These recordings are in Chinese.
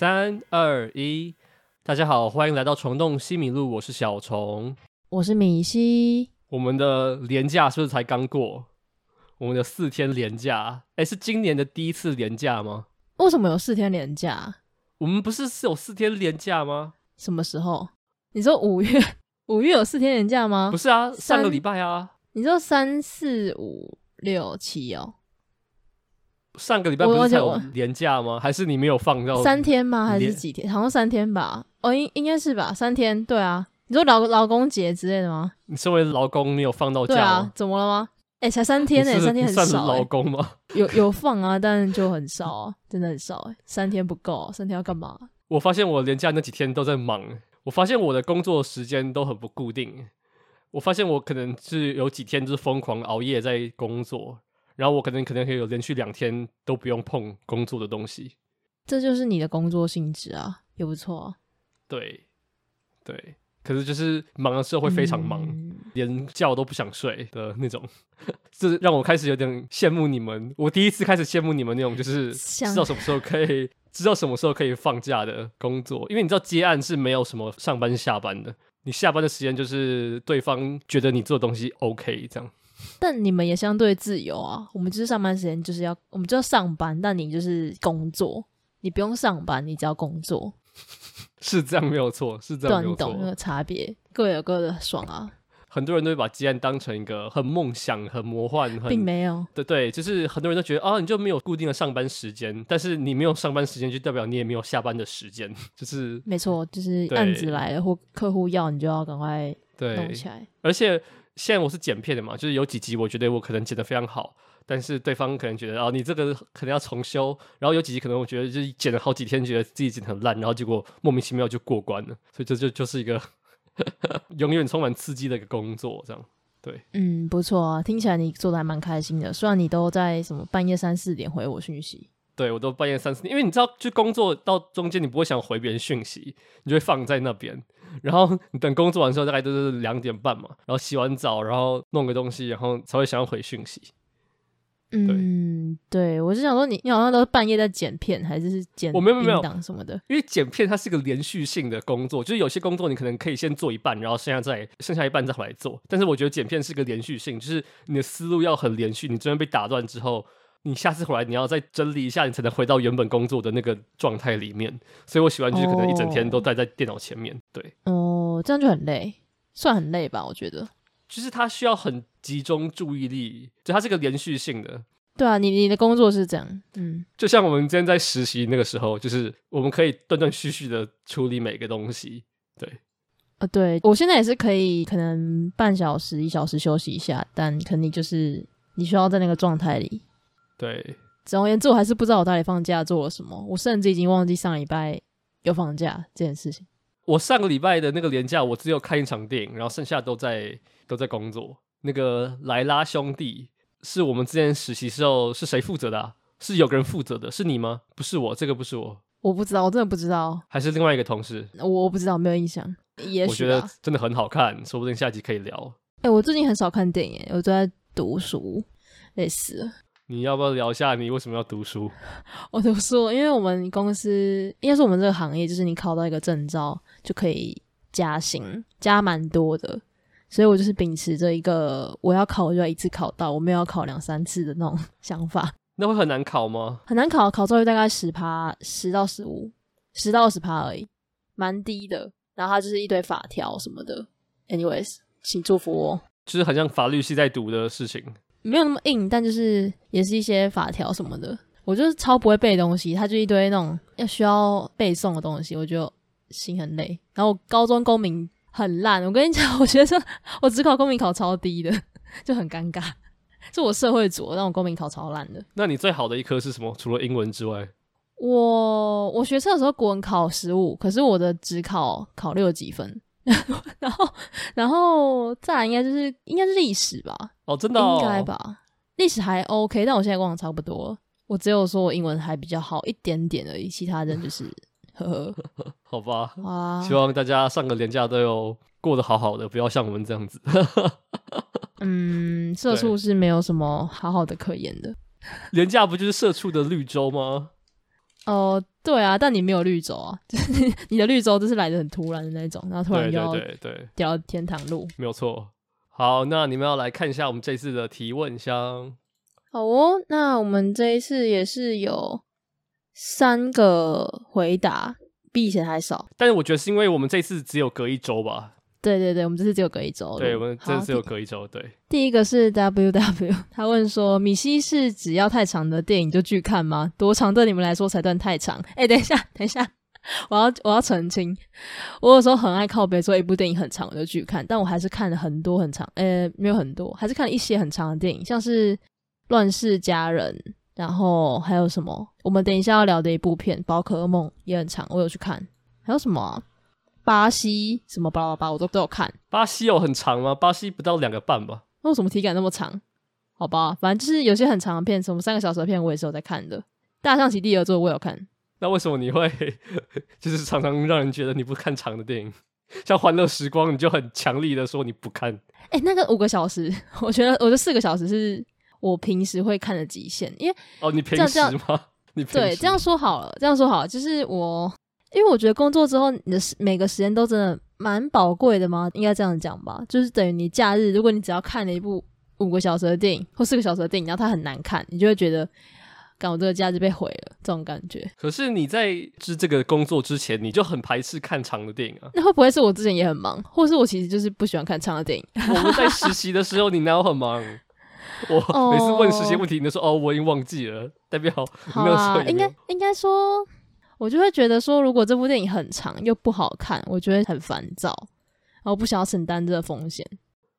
三二一，大家好，欢迎来到虫洞西米露，我是小虫，我是米西。我们的连假是不是才刚过？我们的四天连假，哎，是今年的第一次连假吗？为什么有四天连假？我们不是是有四天连假吗？什么时候？你说五月？五月有四天连假吗？不是啊，上个礼拜啊。你说三四五六七哦。上个礼拜不是才有连假吗？还是你没有放到三天吗？还是几天？好像三天吧。哦，应应该是吧，三天。对啊，你说劳劳工节之类的吗？你身为劳工，你有放到假啊，怎么了吗？哎、欸，才三天呢、欸，三天很少、劳工吗？有有放啊，但就很少啊，真的很少三天不够、啊，三天要干嘛？我发现我连假那几天都在忙，我发现我的工作时间都很不固定。我发现我可能是有几天就是疯狂熬夜在工作。然后我可能可能可以有连续两天都不用碰工作的东西，这就是你的工作性质啊，也不错啊。对，对，可是就是忙的时候会非常忙，嗯、连觉都不想睡的那种，这 让我开始有点羡慕你们。我第一次开始羡慕你们那种，就是知道什么时候可以 知道什么时候可以放假的工作，因为你知道接案是没有什么上班下班的，你下班的时间就是对方觉得你做的东西 OK 这样。但你们也相对自由啊，我们就是上班时间就是要，我们就要上班，但你就是工作，你不用上班，你只要工作，是这样没有错，是这样没有错，懂那个差别，各有各的爽啊。很多人都会把接案当成一个很梦想、很魔幻，很并没有，对对，就是很多人都觉得啊，你就没有固定的上班时间，但是你没有上班时间，就代表你也没有下班的时间，就是没错，就是案子来了或客户要你就要赶快弄起来，而且。现在我是剪片的嘛，就是有几集我觉得我可能剪得非常好，但是对方可能觉得哦，你这个可能要重修，然后有几集可能我觉得就是剪了好几天，觉得自己剪得很烂，然后结果莫名其妙就过关了，所以这就就是一个 永远充满刺激的一个工作，这样。对，嗯，不错啊，听起来你做的还蛮开心的，虽然你都在什么半夜三四点回我讯息。对，我都半夜三四点，因为你知道，就工作到中间，你不会想回别人讯息，你就会放在那边，然后你等工作完之后，大概都是两点半嘛，然后洗完澡，然后弄个东西，然后才会想要回讯息。嗯，对，我是想说你，你好像都是半夜在剪片，还是剪我没有没有档什么的？因为剪片它是一个连续性的工作，就是有些工作你可能可以先做一半，然后剩下再剩下一半再回来做，但是我觉得剪片是个连续性，就是你的思路要很连续，你中间被打断之后。你下次回来，你要再整理一下，你才能回到原本工作的那个状态里面。所以我喜欢就是可能一整天都待在电脑前面。Oh. 对，哦，这样就很累，算很累吧？我觉得，就是它需要很集中注意力，就它是个连续性的。对啊，你你的工作是这样，嗯，就像我们今天在实习那个时候，就是我们可以断断续续的处理每个东西。对，呃，对我现在也是可以，可能半小时一小时休息一下，但肯定就是你需要在那个状态里。对，总而言之，我还是不知道我到底放假做了什么。我甚至已经忘记上礼拜有放假这件事情。我上个礼拜的那个连假，我只有看一场电影，然后剩下都在都在工作。那个莱拉兄弟是我们之前实习时候是谁负责的啊？是有个人负责的，是你吗？不是我，这个不是我。我不知道，我真的不知道。还是另外一个同事？我不知道，没有印象。也许我觉得真的很好看，说不定下集可以聊。哎、欸，我最近很少看电影，我都在读书，累死了。你要不要聊一下你为什么要读书？我读书，因为我们公司应该是我们这个行业，就是你考到一个证照就可以加薪，加蛮多的。所以我就是秉持着一个我要考我就要一次考到，我没有要考两三次的那种想法。那会很难考吗？很难考，考照率大概十趴，十到十五，十到二十趴而已，蛮低的。然后它就是一堆法条什么的。Anyways，请祝福我。就是很像法律系在读的事情。没有那么硬，但就是也是一些法条什么的。我就是超不会背东西，它就一堆那种要需要背诵的东西，我就心很累。然后我高中公民很烂，我跟你讲，我觉得我只考公民考超低的，就很尴尬。就我社会组，但我公民考超烂的。那你最好的一科是什么？除了英文之外，我我学测的时候国文考十五，可是我的只考考六几分。然后，然后再来应该就是应该是历史吧？哦，真的、哦、应该吧？历史还 OK，但我现在忘了差不多。我只有说我英文还比较好一点点而已，其他人就是呵呵。好吧，啊，希望大家上个年假都有过得好好的，不要像我们这样子。嗯，社畜是没有什么好好的可言的。廉价不就是社畜的绿洲吗？哦，对啊，但你没有绿洲啊，就 是你的绿洲就是来的很突然的那种，然后突然就对对对掉天堂路，没有错。好，那你们要来看一下我们这次的提问箱。好哦，那我们这一次也是有三个回答，比以前还少。但是我觉得是因为我们这次只有隔一周吧。对对对，我们这次只有隔一周。对，我们这次只有隔一周。对。第一个是 W W，他问说：米西是只要太长的电影就拒看吗？多长对你们来说才算太长？哎、欸，等一下，等一下，我要我要澄清，我有时候很爱靠北说一部电影很长我就拒看，但我还是看了很多很长，呃、欸，没有很多，还是看了一些很长的电影，像是。《乱世佳人》，然后还有什么？我们等一下要聊的一部片《宝可梦》也很长，我有去看。还有什么、啊？巴西什么巴拉巴，我都都有看。巴西有很长吗？巴西不到两个半吧？那为什么体感那么长？好吧，反正就是有些很长的片，什么三个小时的片，我也是有在看的。《大象席地而坐》我有看。那为什么你会 就是常常让人觉得你不看长的电影？像《欢乐时光》，你就很强力的说你不看。哎、欸，那个五个小时，我觉得我觉得四个小时是。我平时会看的极限，因为哦，你平时吗？你对，这样说好了，这样说好了，就是我，因为我觉得工作之后，你的每个时间都真的蛮宝贵的嘛，应该这样讲吧。就是等于你假日，如果你只要看了一部五个小时的电影或四个小时的电影，然后它很难看，你就会觉得，感我这个假日被毁了，这种感觉。可是你在是这个工作之前，你就很排斥看长的电影啊？那会不会是我之前也很忙，或是我其实就是不喜欢看长的电影？我们在实习的时候，你哪有很忙？我每次问实习问题，你都说哦，我已经忘记了，代表没有说。应该应该说，我就会觉得说，如果这部电影很长又不好看，我觉得很烦躁，然后不想要承担这个风险。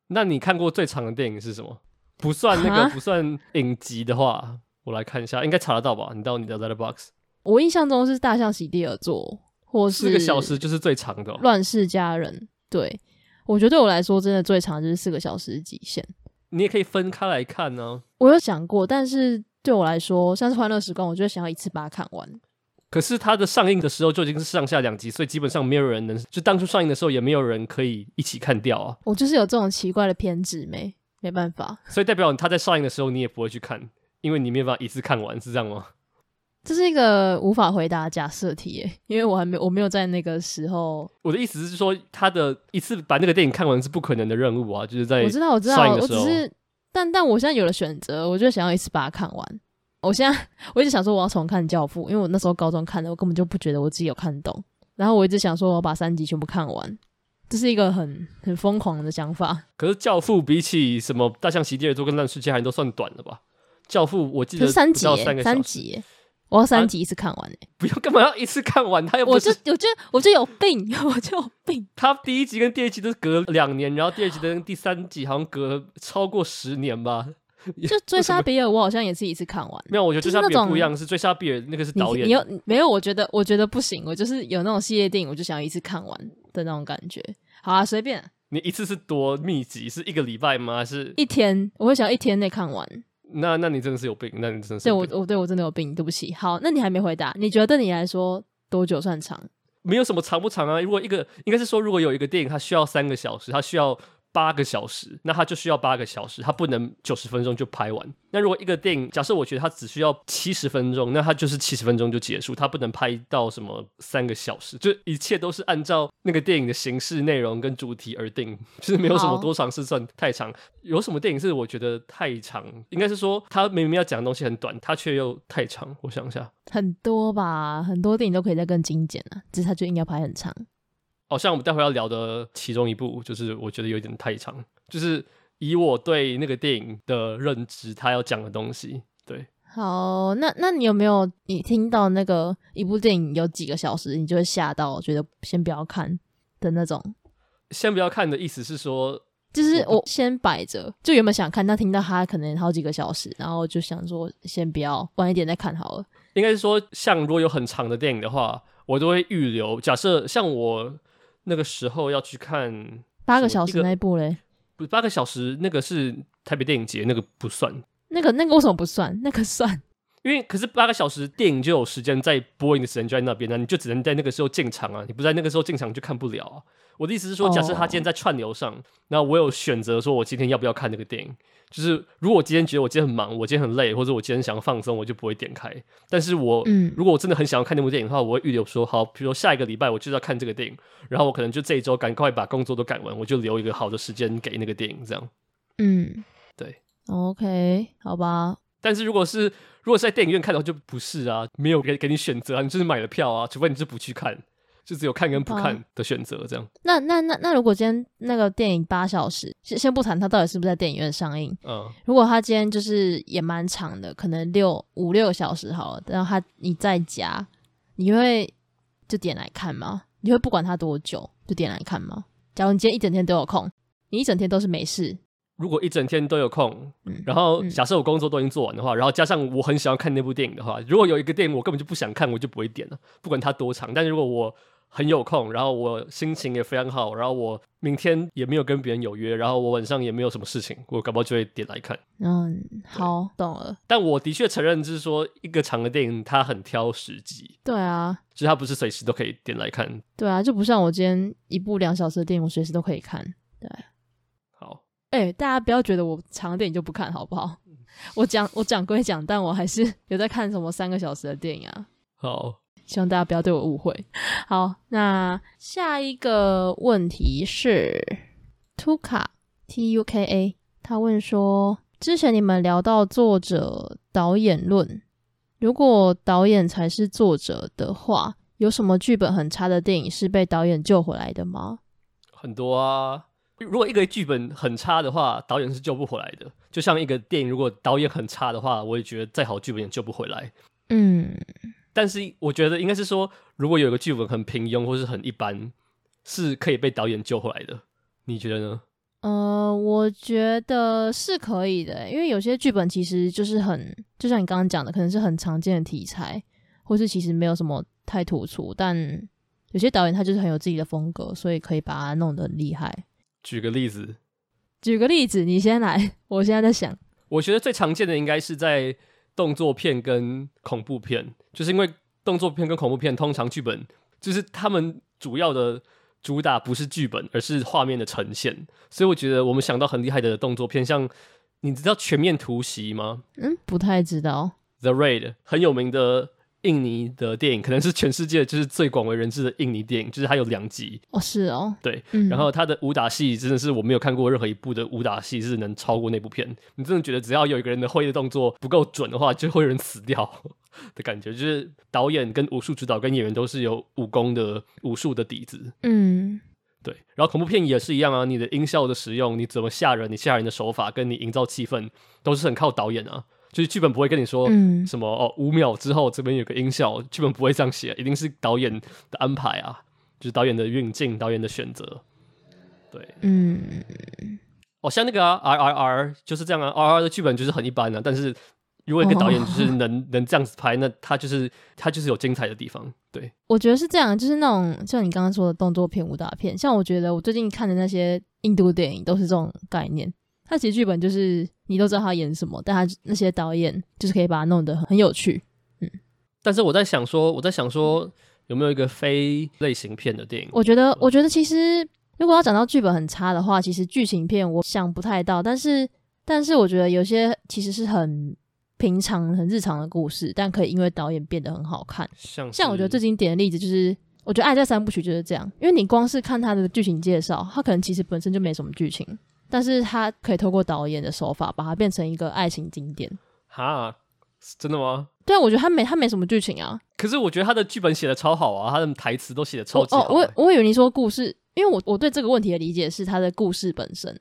那你看过最长的电影是什么？不算那个不算影集的话，我来看一下，应该查得到吧？你到你的 Letterboxd。我印象中是《大象席地而坐》，或是四个小时就是最长的，哦。《乱世佳人》对，我觉得对我来说真的最长就是四个小时极限。你也可以分开来看呢、啊。我有想过，但是对我来说，像是《欢乐时光》，我就想要一次把它看完。可是它的上映的时候就已经是上下两集，所以基本上没有人能，就当初上映的时候也没有人可以一起看掉啊。我就是有这种奇怪的偏执，没没办法。所以代表他在上映的时候你也不会去看，因为你没有办法一次看完，是这样吗？这是一个无法回答的假设题耶，因为我还没我没有在那个时候。我的意思是说，他的一次把那个电影看完是不可能的任务啊，就是在我知道我知道，我只是但但我现在有了选择，我就想要一次把它看完。我现在我一直想说我要重看《教父》，因为我那时候高中看的，我根本就不觉得我自己有看懂。然后我一直想说我要把三集全部看完，这是一个很很疯狂的想法。可是《教父》比起什么《大象席地而坐》跟《乱世佳人》都算短了吧？《教父》我记得是三集，三个三集。我要三集一次看完诶、欸啊，不要干嘛要一次看完？他又我就我就我就有病，我就有病。他第一集跟第二集都是隔两年，然后第二集跟第三集好像隔超过十年吧。就追杀比尔，我好像也是一次看完。没有，我觉得追杀比尔不一样，是追杀比尔那个是导演。你有没有？我觉得我觉得不行，我就是有那种系列电影，我就想要一次看完的那种感觉。好啊，随便。你一次是多密集？是一个礼拜吗？还是一天？我会想要一天内看完。那那你真的是有病，那你真的是。对我我对我真的有病，对不起。好，那你还没回答，你觉得对你来说多久算长？没有什么长不长啊。如果一个应该是说，如果有一个电影它需要三个小时，它需要。八个小时，那他就需要八个小时，他不能九十分钟就拍完。那如果一个电影，假设我觉得它只需要七十分钟，那它就是七十分钟就结束，它不能拍到什么三个小时，就一切都是按照那个电影的形式、内容跟主题而定，就是没有什么多长是算太长。有什么电影是我觉得太长？应该是说他明明要讲的东西很短，他却又太长。我想一下，很多吧，很多电影都可以再更精简啊，只是他就应该拍很长。好、哦、像我们待会要聊的其中一部，就是我觉得有点太长，就是以我对那个电影的认知，他要讲的东西。对，好，那那你有没有你听到那个一部电影有几个小时，你就会吓到，觉得先不要看的那种？先不要看的意思是说，就是我先摆着，就原本想看，但听到他可能好几个小时，然后就想说先不要，晚一点再看好了。应该是说，像如果有很长的电影的话，我都会预留。假设像我。那个时候要去看八个小时那一部嘞？不，八个小时那个是台北电影节，那个不算。那个那个为什么不算？那个算。因为可是八个小时电影就有时间在播映的时间就在那边呢，你就只能在那个时候进场啊，你不在那个时候进场就看不了啊。我的意思是说，假设他今天在串流上，那、oh. 我有选择说我今天要不要看那个电影。就是如果我今天觉得我今天很忙，我今天很累，或者我今天想要放松，我就不会点开。但是我，嗯，如果我真的很想要看那部电影的话，我会预留说好，比如说下一个礼拜我就要看这个电影，然后我可能就这一周赶快把工作都赶完，我就留一个好的时间给那个电影，这样。嗯，对，OK，好吧。但是如果是如果是在电影院看的话，就不是啊，没有给给你选择啊，你就是买了票啊，除非你是不去看。就只有看跟不看的选择，这样。那那那那，如果今天那个电影八小时，先先不谈它到底是不是在电影院上映，嗯，如果它今天就是也蛮长的，可能六五六个小时好了，然后它你在家，你会就点来看吗？你会不管它多久就点来看吗？假如你今天一整天都有空，你一整天都是没事。如果一整天都有空，嗯，然后假设我工作都已经做完的话，然后加上我很喜欢看那部电影的话，如果有一个电影我根本就不想看，我就不会点了，不管它多长。但是如果我很有空，然后我心情也非常好，然后我明天也没有跟别人有约，然后我晚上也没有什么事情，我搞不好就会点来看。嗯，好，懂了。但我的确承认，就是说一个长的电影它很挑时机。对啊，就是它不是随时都可以点来看。对啊，就不像我今天一部两小时的电影，我随时都可以看。对。哎、欸，大家不要觉得我长电影就不看好不好？我讲我讲归讲，但我还是 有在看什么三个小时的电影啊。好，希望大家不要对我误会。好，那下一个问题是 Tuka T U K A，他问说：之前你们聊到作者导演论，如果导演才是作者的话，有什么剧本很差的电影是被导演救回来的吗？很多啊。如果一个剧本很差的话，导演是救不回来的。就像一个电影，如果导演很差的话，我也觉得再好剧本也救不回来。嗯，但是我觉得应该是说，如果有一个剧本很平庸或是很一般，是可以被导演救回来的。你觉得呢？呃，我觉得是可以的，因为有些剧本其实就是很，就像你刚刚讲的，可能是很常见的题材，或是其实没有什么太突出，但有些导演他就是很有自己的风格，所以可以把它弄得很厉害。举个例子，举个例子，你先来。我现在在想，我觉得最常见的应该是在动作片跟恐怖片，就是因为动作片跟恐怖片通常剧本就是他们主要的主打不是剧本，而是画面的呈现。所以我觉得我们想到很厉害的动作片，像你知道《全面突袭》吗？嗯，不太知道。The Raid 很有名的。印尼的电影可能是全世界就是最广为人知的印尼电影，就是它有两集哦，是哦，对，嗯、然后它的武打戏真的是我没有看过任何一部的武打戏是能超过那部片。你真的觉得只要有一个人的挥的动作不够准的话，就会有人死掉 的感觉。就是导演跟武术指导跟演员都是有武功的武术的底子，嗯，对。然后恐怖片也是一样啊，你的音效的使用，你怎么吓人，你吓人的手法跟你营造气氛都是很靠导演啊。就是剧本不会跟你说什么、嗯、哦，五秒之后这边有个音效，剧本不会这样写，一定是导演的安排啊，就是导演的运镜、导演的选择。对，嗯，哦，像那个啊，R R R 就是这样啊，R R 的剧本就是很一般啊，但是如果一个导演就是能、哦、能这样子拍，那他就是他就是有精彩的地方。对，我觉得是这样，就是那种像你刚刚说的动作片、武打片，像我觉得我最近看的那些印度电影都是这种概念。他其实剧本就是你都知道他演什么，但他那些导演就是可以把它弄得很有趣，嗯。但是我在想说，我在想说有没有一个非类型片的电影？我觉得，我觉得其实如果要讲到剧本很差的话，其实剧情片我想不太到。但是，但是我觉得有些其实是很平常、很日常的故事，但可以因为导演变得很好看。像像我觉得最经典的例子就是，我觉得《爱在三部曲》就是这样，因为你光是看他的剧情介绍，他可能其实本身就没什么剧情。但是他可以透过导演的手法，把它变成一个爱情经典。哈，真的吗？对啊，我觉得他没他没什么剧情啊。可是我觉得他的剧本写的超好啊，他的台词都写的超级好，欸。哦，我我以为你说故事，因为我我对这个问题的理解是他的故事本身，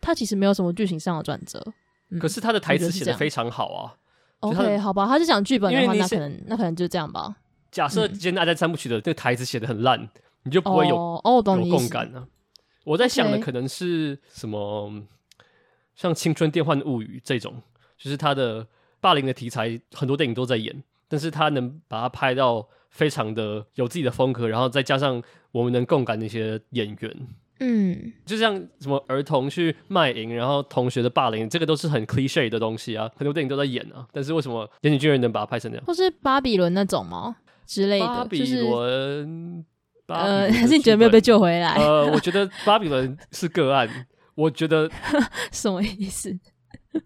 他其实没有什么剧情上的转折。嗯，可是他的台词写的非常好啊。OK，好吧，他是讲剧本的话，那可能那可能就这样吧。假设今天《爱在三部曲》的这个台词写的很烂，你就不会有哦，有共感呢，啊。我在想的可能是什么.像《青春电幻物语》这种，就是他的霸凌的题材，很多电影都在演，但是他能把它拍到非常的有自己的风格，然后再加上我们能共感的一些演员，嗯，就像什么儿童去卖淫，然后同学的霸凌，这个都是很 cliche 的东西啊，很多电影都在演啊。但是为什么《岩井俊二》能把它拍成这样？或是巴比伦那种吗之类的？巴比伦呃，还是你觉得没有被救回来？呃，我觉得巴比伦是个案。我觉得什么意思？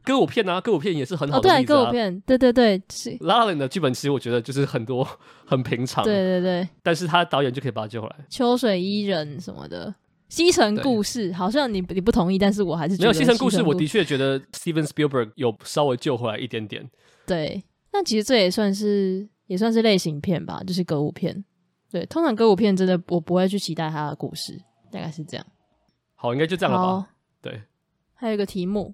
歌舞片啊，歌舞片也是很好的、啊。哦，对，歌舞片，对对对，是。La La Land 的剧本其实我觉得就是很多很平常，对对对。但是他导演就可以把他救回来。秋水伊人什么的，西城故事好像你你不同意，但是我还是觉得没有西城故事。我的确觉得 Steven Spielberg 有稍微救回来一点点。对，那其实这也算是也算是类型片吧，就是歌舞片。对，通常歌舞片真的我不会去期待他的故事，大概是这样。好，应该就这样了吧？对。还有一个题目。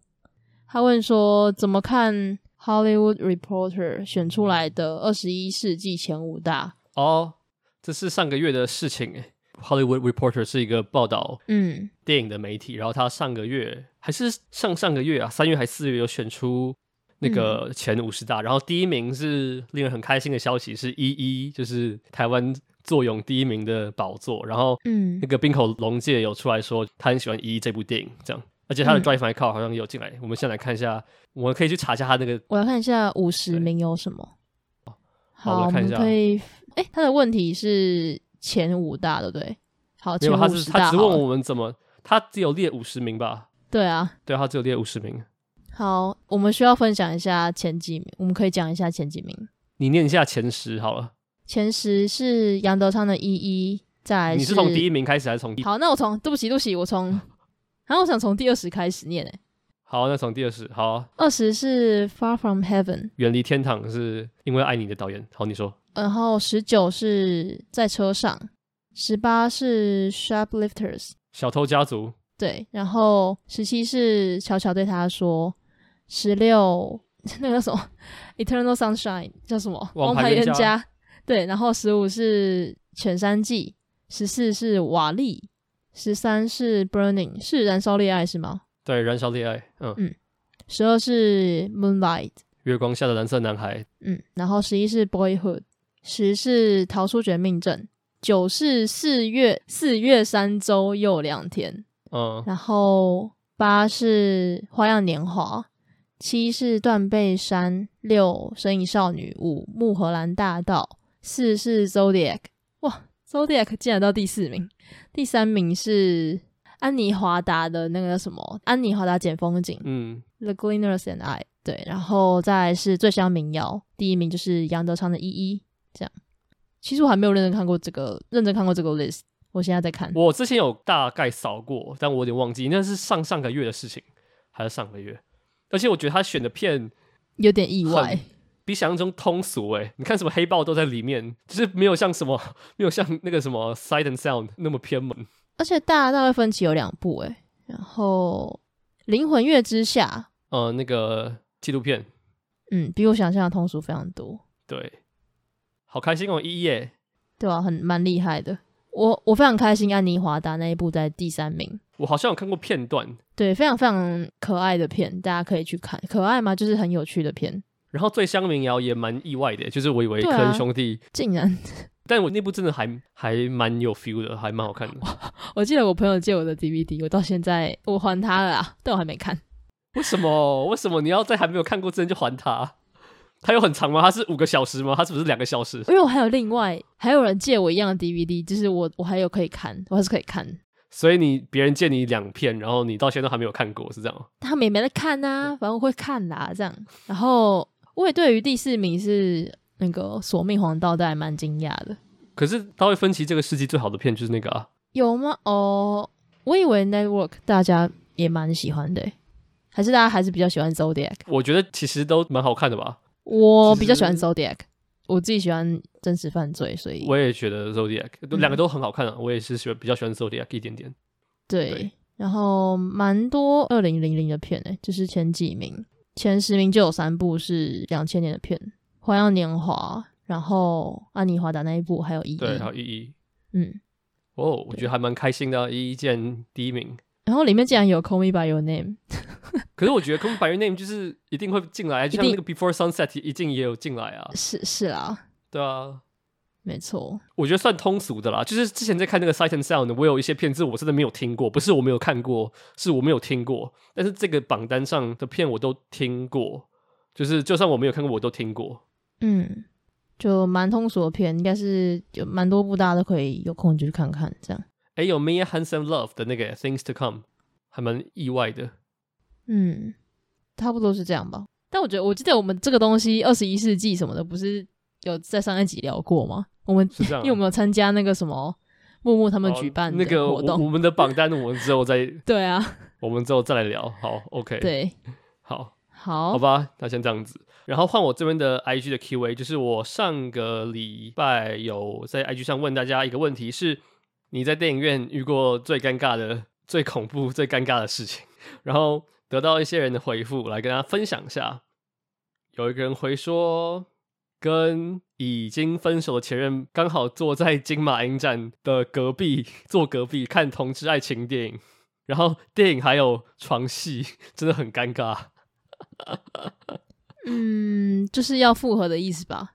他问说：“怎么看 Hollywood Reporter 选出来的二十一世纪前五大？”哦，这是上个月的事情诶。Hollywood Reporter 是一个报道嗯电影的媒体，嗯、然后他上个月还是上上个月啊，三月还是四月有选出那个前五十大，嗯、然后第一名是令人很开心的消息，是一一就是台湾坐拥第一名的宝座，然后嗯那个冰口龙介有出来说他很喜欢一一这部电影，这样。而且他的 Drive My Car 好像有进来，嗯、我们先来看一下，我们可以去查一下他那个。我要看一下五十名有什么。好，好，我们看一下。可以，哎、欸，他的问题是前五大，对不对？好，前五大。他是他只问我们怎么，他只有列五十名吧？对啊，对，他只有列五十名。好，我们需要分享一下前几名，我们可以讲一下前几名。你念一下前十好了。前十是杨德昌的一一，再来。你是从第一名开始还是从？好，那我从，对不起，对不起，我从。然后我想从第二十开始念诶。好，那从第二十，好。二十是 Far From Heaven，远离天堂是因为爱你的导演。好，你说。然后十九是在车上，十八是 Shoplifters，小偷家族。对，然后十七是悄悄对他说，十六 那个叫什么 Eternal Sunshine 叫什么？王牌冤家。对，然后十五是犬山记，十四是瓦力。十三是 Burning，是燃烧恋爱是吗？对，燃烧恋爱。嗯嗯。十二是 Moonlight，月光下的蓝色男孩。嗯，然后十一是 Boyhood，十是逃出绝命镇，九是四月四月三周又两天。嗯，然后八是花样年华，七是断背山，六神隐少女，五木荷兰大道，四是 Zodiac。哇，Zodiac 竟然到第四名。第三名是安妮华达的那个什么？安妮华达捡风景，嗯，The Gleaners and I，对，然后再来是最乡民谣，第一名就是杨德昌的一一，这样。其实我还没有认真看过这个，认真看过这个 list，我现在在看。我之前有大概扫过，但我有点忘记，那是上上个月的事情，还是上个月？而且我觉得他选的片有点意外，比想象中通俗哎、欸，你看什么黑豹都在里面，就是没有像什么没有像那个什么 Sight and Sound 那么偏门。而且大大卫芬奇有两部哎、欸，然后灵魂月之下，呃，那个纪录片，嗯，比我想象的通俗非常多。对，好开心哦，一耶，对啊，很蛮厉害的。我我非常开心，安妮华达那一部在第三名。我好像有看过片段，对，非常非常可爱的片，大家可以去看。可爱吗？就是很有趣的片。然后醉乡民谣也蛮意外的，就是我以为科恩兄弟、啊、竟然。但我那部真的还还蛮有 feel 的，还蛮好看的。我记得我朋友借我的 DVD，我到现在我还他了啊，但我还没看。为什么？为什么你要在还没有看过之前就还他？它有很长吗？它是五个小时吗？它是不是两个小时？因为我还有另外还有人借我一样的 DVD，就是我我还有可以看，我还是可以看。所以你别人借你两片，然后你到现在都还没有看过，是这样吗？他们也没在看啊，反正我会看啦，这样。然后我也对于第四名是。那个索命黄道带还蛮惊讶的，可是大卫芬奇这个世纪最好的片就是那个啊？有吗？哦，我以为 Network 大家也蛮喜欢的，还是大家还是比较喜欢 Zodiac？我觉得其实都蛮好看的吧。我比较喜欢 Zodiac，我自己喜欢真实犯罪，所以我也觉得 Zodiac 两个都很好看啊。嗯、我也是喜欢比较喜欢 Zodiac 一点点。对，对然后蛮多二零零零的片诶，就是前几名，前十名就有三部是两千年的片。花样年华，然后安妮华达那一部，还有一一，对，还有一一，嗯，哦，我觉得还蛮开心的，一一见第一名。然后里面竟然有《Call Me By Your Name》，可是我觉得《Call Me By Your Name》就是一定会进来，就像那个《Before Sunset》一定也有进来啊。是是啊，对啊，没错，我觉得算通俗的啦。就是之前在看那个 Sight and Sound，我有一些片子我真的没有听过，不是我没有看过，是我没有听过。但是这个榜单上的片我都听过，就是就算我没有看过，我都听过。嗯，就蛮通俗的片，应该是有蛮多部，大家都可以有空就去看看。这样，哎，有 Mia Handsome Love 的那个 Things to Come，还蛮意外的。嗯，差不多是这样吧。但我觉得，我记得我们这个东西二十一世纪什么的，不是有在上一集聊过吗？我们是这样、啊，因为我们有参加那个什么木木他们举办的活动，哦那个、我，我们的榜单，我们之后再 对啊，我们之后再来聊。好，OK，对，好，好，好吧，那先这样子。然后换我这边的 IG 的 QA，就是我上个礼拜有在 IG 上问大家一个问题：是你在电影院遇过最尴尬的、最恐怖、最尴尬的事情？然后。得到一些人的回复，来跟大家分享一下。有一个人回说，跟已经分手的前任刚好坐在金马影展的隔壁，坐隔壁看同志爱情电影，然后电影还有床戏，真的很尴尬。嗯，就是要复合的意思吧？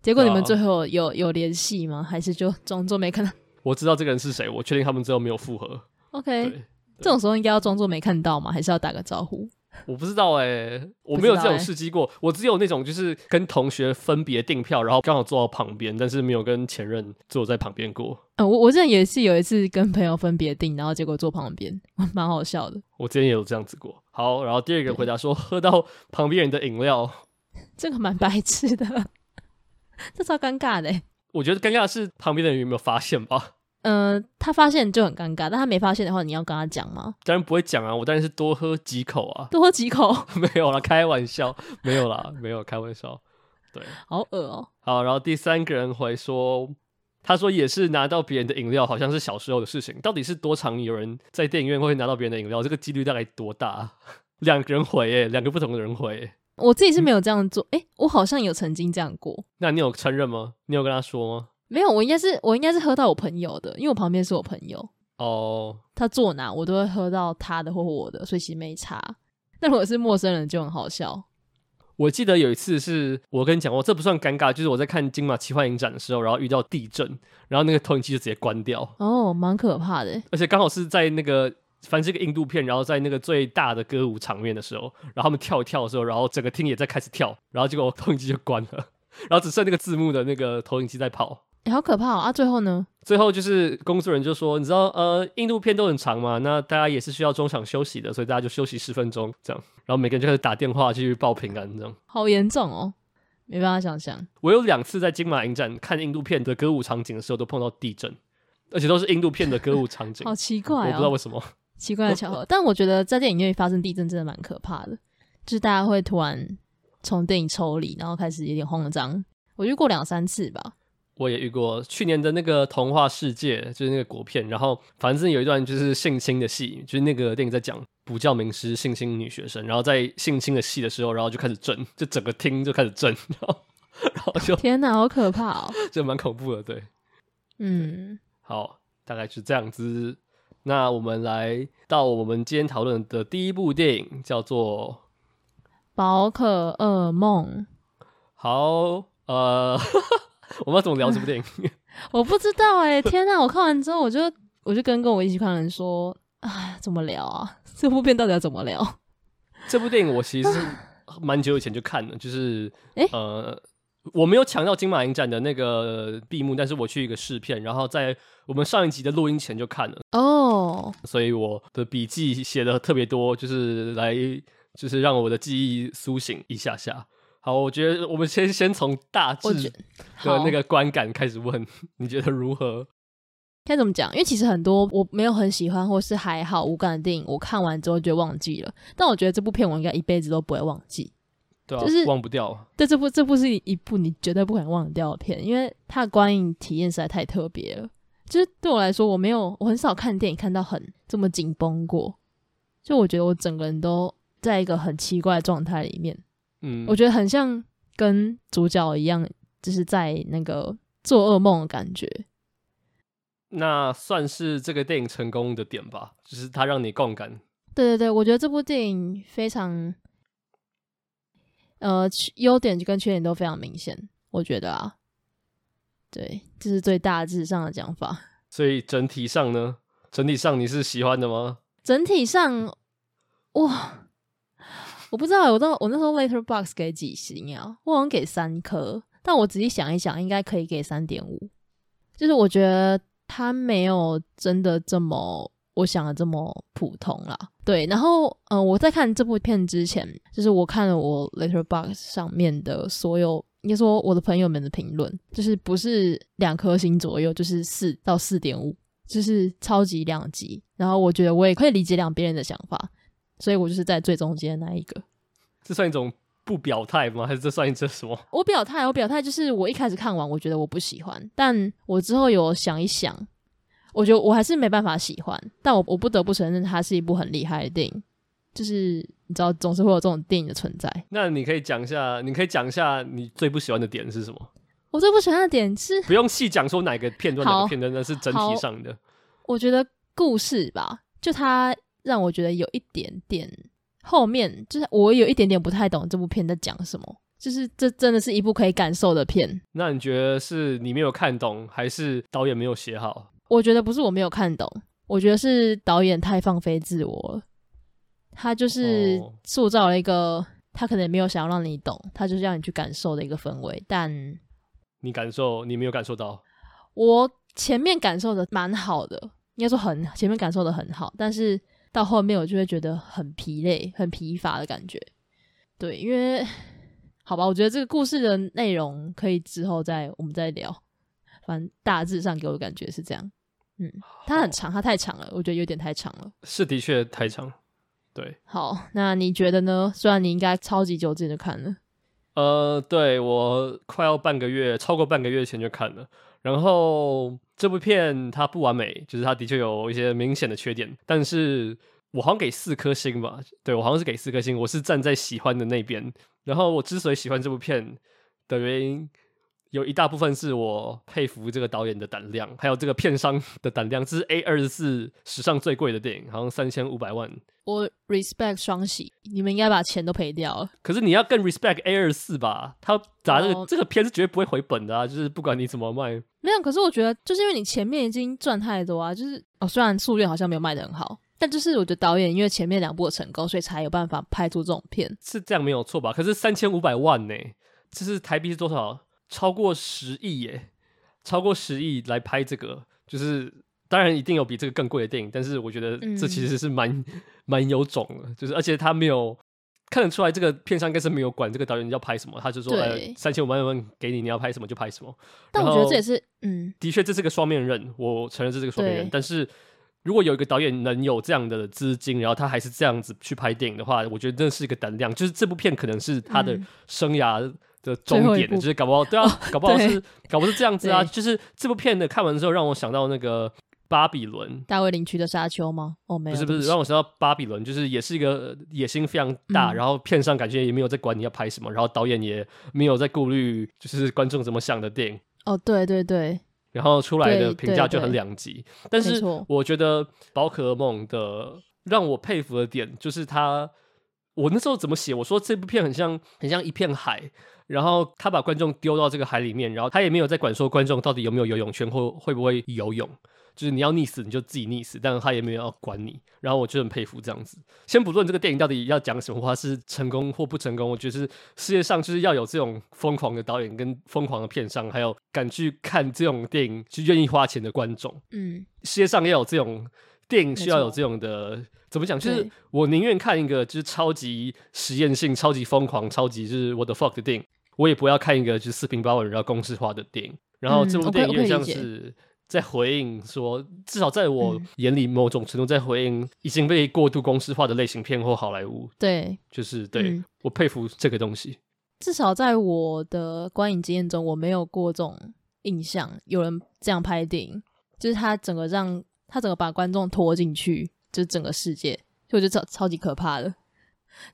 结果你们最后有、啊、有联系吗？还是就装作没看到？我知道这个人是谁，我确定他们最后没有复合。OK。这种时候应该要装作没看到吗？还是要打个招呼？我不知道哎、欸，我没有这种事迹过、欸。我只有那种就是跟同学分别订票，然后刚好坐到旁边，但是没有跟前任坐在旁边过。嗯、呃，我我之前也是有一次跟朋友分别订，然后结果坐旁边，蛮好笑的。我之前也有这样子过。好，然后第二个回答说喝到旁边人的饮料，这个蛮白痴的，这超尴尬的、欸。我觉得尴尬的是旁边的人有没有发现吧？嗯、呃，他发现就很尴尬，但他没发现的话，你要跟他讲吗？当然不会讲啊，我当然是多喝几口啊，多喝几口，没有啦，开玩笑，没有啦，没有开玩笑，对，好恶哦、喔。好，然后第三个人回说，他说也是拿到别人的饮料，好像是小时候的事情，到底是多常有人在电影院会拿到别人的饮料？这个几率大概多大？两个人回、欸，诶，两个不同的人回、欸，我自己是没有这样做，诶、嗯欸，我好像有曾经这样过，那你有承认吗？你有跟他说吗？没有，我应该是我应该是喝到我朋友的，因为我旁边是我朋友哦，oh. 他坐哪我都会喝到他的或我的，所以其实没差。但如果是陌生人就很好笑。我记得有一次是我跟你讲过，这不算尴尬，就是我在看金马奇幻影展的时候，然后遇到地震，然后那个投影机就直接关掉。哦、oh，蛮可怕的。而且刚好是在那个反正是个印度片，然后在那个最大的歌舞场面的时候，然后他们跳一跳的时候，然后整个厅也在开始跳，然后结果投影机就关了，然后只剩那个字幕的那个投影机在跑。欸、好可怕哦！啊，最后呢？最后就是工作人员就说：“你知道，呃，印度片都很长嘛，那大家也是需要中场休息的，所以大家就休息十分钟这样。然后每个人就开始打电话去报平安，这样。好严重哦，没办法想象。我有两次在金马影展看印度片的歌舞场景的时候，都碰到地震，而且都是印度片的歌舞场景，好奇怪哦，我不知道为什么，奇怪的巧合。但我觉得在电影院发生地震真的蛮可怕的，就是大家会突然从电影抽离，然后开始有点慌张。我遇过两三次吧。我也遇过去年的那个童话世界，就是那个国片，然后反正有一段就是性侵的戏，就是那个电影在讲补教名师性侵女学生，然后在性侵的戏的时候，然后就开始震，就整个厅就开始震，然后，然后就 天哪，好可怕哦，就蛮恐怖的，对，嗯，好，大概是这样子。那我们来到我们今天讨论的第一部电影，叫做《宝可噩梦》。好，呃。我们要怎么聊这部电影？我不知道哎、欸，天哪！我看完之后，我就我就跟跟我一起看的人说：“哎，怎么聊啊？这部片到底要怎么聊？”这部电影我其实蛮久以前就看了，就是、欸、呃，我没有抢到金马影展的那个闭幕，但是我去一个试片，然后在我们上一集的录音前就看了哦，所以我的笔记写的特别多，就是来就是让我的记忆苏醒一下下。好，我觉得我们先先从大致的那个观感开始问，你觉得如何？该怎么讲？因为其实很多我没有很喜欢或是还好无感的电影，我看完之后就忘记了。但我觉得这部片我应该一辈子都不会忘记，对啊，就是忘不掉。对，这部这部是一部你绝对不可能忘掉的片，因为它的观影体验实在太特别了。就是对我来说，我没有我很少看电影看到很这么紧绷过。就我觉得我整个人都在一个很奇怪的状态里面。嗯，我觉得很像跟主角一样，就是在那个做噩梦的感觉。那算是这个电影成功的点吧，就是它让你共感。对对对，我觉得这部电影非常，呃，优点跟缺点都非常明显。我觉得啊，对，这是最大致上的讲法。所以整体上呢？整体上你是喜欢的吗？整体上，哇，我不知道，我到我那时候 Later Box 给几星啊？我好像给三颗，但我仔细想一想，应该可以给三点五。就是我觉得它没有真的这么我想的这么普通啦。对，然后嗯、我在看这部片之前，就是我看了我 Later Box 上面的所有。应该说，我的朋友们的评论就是不是两颗星左右，就是四到四点五，就是超级两极。然后我觉得我也可以理解两边人的想法，所以我就是在最中间那一个。这算一种不表态吗？还是这算一种什么？我表态，我表态就是我一开始看完，我觉得我不喜欢，但我之后有想一想，我觉得我还是没办法喜欢。但我我不得不承认，它是一部很厉害的电影。就是你知道，总是会有这种电影的存在。那你可以讲一下，你可以讲一下你最不喜欢的点是什么？我最不喜欢的点是不用细讲说哪个片段，哪个片段，那是整体上的。我觉得故事吧，就它让我觉得有一点点后面，就是我有一点点不太懂这部片在讲什么。就是这真的是一部可以感受的片。那你觉得是你没有看懂，还是导演没有写好？我觉得不是我没有看懂，我觉得是导演太放飞自我了。他就是塑造了一个他可能也没有想要让你懂，他就是让你去感受的一个氛围。但你感受，你没有感受到。我前面感受的蛮好的，应该说很前面感受的很好，但是到后面我就会觉得很疲累、很疲乏的感觉。对，因为好吧，我觉得这个故事的内容可以之后再我们再聊。反正大致上给我的感觉是这样。嗯，它很长，它太长了，我觉得有点太长了。是的确太长。对，好，那你觉得呢？虽然你应该超级久之前就看了，呃，对，我快要半个月，超过半个月前就看了。然后这部片它不完美，就是它的确有一些明显的缺点，但是我好像给四颗星吧。对，我好像是给四颗星，我是站在喜欢的那边。然后我之所以喜欢这部片的原因。有一大部分是我佩服这个导演的胆量，还有这个片商的胆量。这是 A 二十四史上最贵的电影，好像三千五百万。我 respect 双喜，你们应该把钱都赔掉了。可是你要更 respect A 二十四吧？他砸这个、oh, 这个片是绝对不会回本的啊！就是不管你怎么卖，没有。可是我觉得，就是因为你前面已经赚太多啊，就是哦，虽然夙愿好像没有卖的很好，但就是我觉得导演因为前面两部的成功，所以才有办法拍出这种片，是这样没有错吧？可是三千五百万呢？这是台币是多少？超过十亿耶，超过十亿来拍这个，就是当然一定有比这个更贵的电影，但是我觉得这其实是蛮蛮、嗯、有种的，就是而且他没有看得出来这个片商应该是没有管这个导演要拍什么，他就说呃三千五百万给你，你要拍什么就拍什么。但我觉得这也是嗯，的确这是个双面刃，我承认这是个双面刃。但是如果有一个导演能有这样的资金，然后他还是这样子去拍电影的话，我觉得这是一个胆量，就是这部片可能是他的生涯。嗯的终点就是搞不好，对啊，哦、搞不好是搞不好是这样子啊。就是这部片的看完之后，让我想到那个巴比伦，大卫林区的沙丘吗？哦，没有，不是不是，让我想到巴比伦，就是也是一个野心非常大，嗯、然后片上感觉也没有在管你要拍什么，然后导演也没有在顾虑就是观众怎么想的电影。哦，对对对，然后出来的评价就很两极。但是我觉得宝可梦的让我佩服的点就是它，我那时候怎么写？我说这部片很像很像一片海。然后他把观众丢到这个海里面，然后他也没有在管说观众到底有没有游泳圈或会不会游泳，就是你要溺死你就自己溺死，但是他也没有要管你。然后我就很佩服这样子。先不论这个电影到底要讲什么话，是成功或不成功，我觉得是世界上就是要有这种疯狂的导演跟疯狂的片商，还有敢去看这种电影去愿意花钱的观众。嗯，世界上要有这种电影，需要有这种的。怎么讲？就是我宁愿看一个就是超级实验性、超级疯狂、超级就是 what the fuck 的电影。我也不要看一个就是四平八稳、然后公式化的电影。然后这部电影有点像是在回应说，至少在我眼里，某种程度在回应已经被过度公式化的类型片或好莱坞。对，就是对、嗯、我佩服这个东西。至少在我的观影经验中，我没有过这种印象，有人这样拍电影，就是他整个让他整个把观众拖进去，就是整个世界，就我觉得超超级可怕的。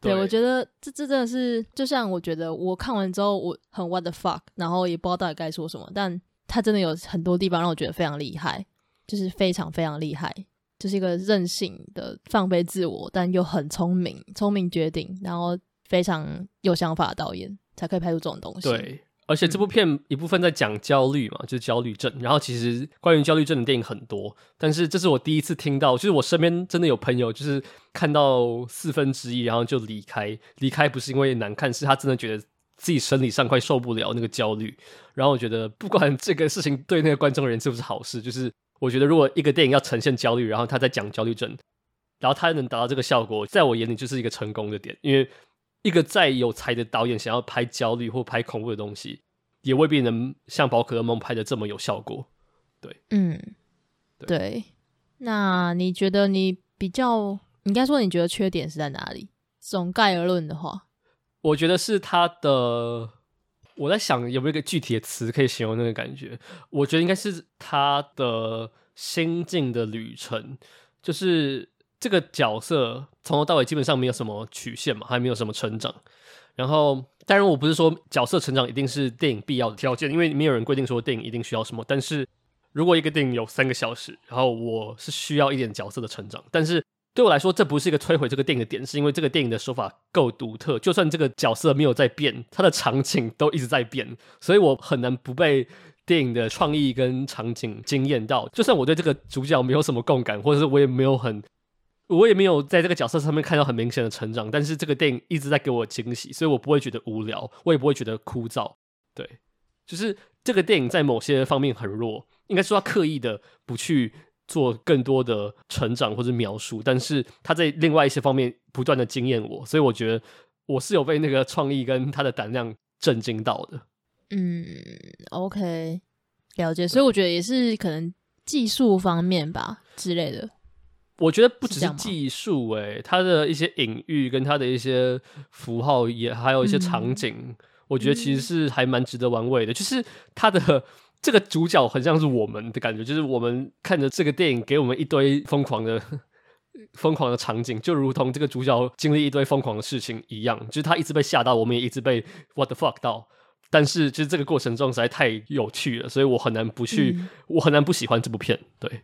对，对，我觉得这这真的是，就像我觉得我看完之后我很 what the fuck，然后也不知道到底该说什么，但他真的有很多地方让我觉得非常厉害，就是非常非常厉害，就是一个任性的放飞自我，但又很聪明，聪明绝顶，然后非常有想法的导演才可以拍出这种东西。对，而且这部片一部分在讲焦虑嘛，就是焦虑症。然后其实关于焦虑症的电影很多，但是这是我第一次听到，就是我身边真的有朋友，就是看到四分之一，然后就离开。离开不是因为难看，是他真的觉得自己生理上快受不了那个焦虑。然后我觉得，不管这个事情对那个观众人是不是好事，就是我觉得如果一个电影要呈现焦虑，然后他在讲焦虑症，然后他能达到这个效果，在我眼里就是一个成功的点，因为。一个再有才的导演想要拍焦虑或拍恐怖的东西，也未必能像《宝可梦》拍的这么有效果。对，嗯，对。对，那你觉得你比较，应该说你觉得缺点是在哪里？总概而论的话，我觉得是他的。我在想有没有一个具体的词可以形容那个感觉？我觉得应该是他的心境的旅程，就是。这个角色从头到尾基本上没有什么曲线嘛，还没有什么成长。然后，当然我不是说角色成长一定是电影必要的条件，因为没有人规定说电影一定需要什么。但是如果一个电影有三个小时，然后我是需要一点角色的成长。但是对我来说，这不是一个摧毁这个电影的点，是因为这个电影的手法够独特。就算这个角色没有在变，它的场景都一直在变，所以我很难不被电影的创意跟场景惊艳到。就算我对这个主角没有什么共感，或者是我也没有很。我也没有在这个角色上面看到很明显的成长，但是这个电影一直在给我惊喜，所以我不会觉得无聊，我也不会觉得枯燥。对，就是这个电影在某些方面很弱，应该说他刻意的不去做更多的成长或者描述，但是他在另外一些方面不断的惊艳我，所以我觉得我是有被那个创意跟他的胆量震惊到的。嗯，OK，了解。所以我觉得也是可能技术方面吧之类的。我觉得不只是技术，哎，它的一些隐喻跟它的一些符号，也还有一些场景，嗯、我觉得其实是还蛮值得玩味的。嗯、就是它的这个主角很像是我们的感觉，就是我们看着这个电影，给我们一堆疯狂的、疯狂的场景，就如同这个主角经历一堆疯狂的事情一样。就是他一直被吓到，我们也一直被 what the fuck 到。但是，就是这个过程中实在太有趣了，所以我很难不去，嗯、我很难不喜欢这部片。对。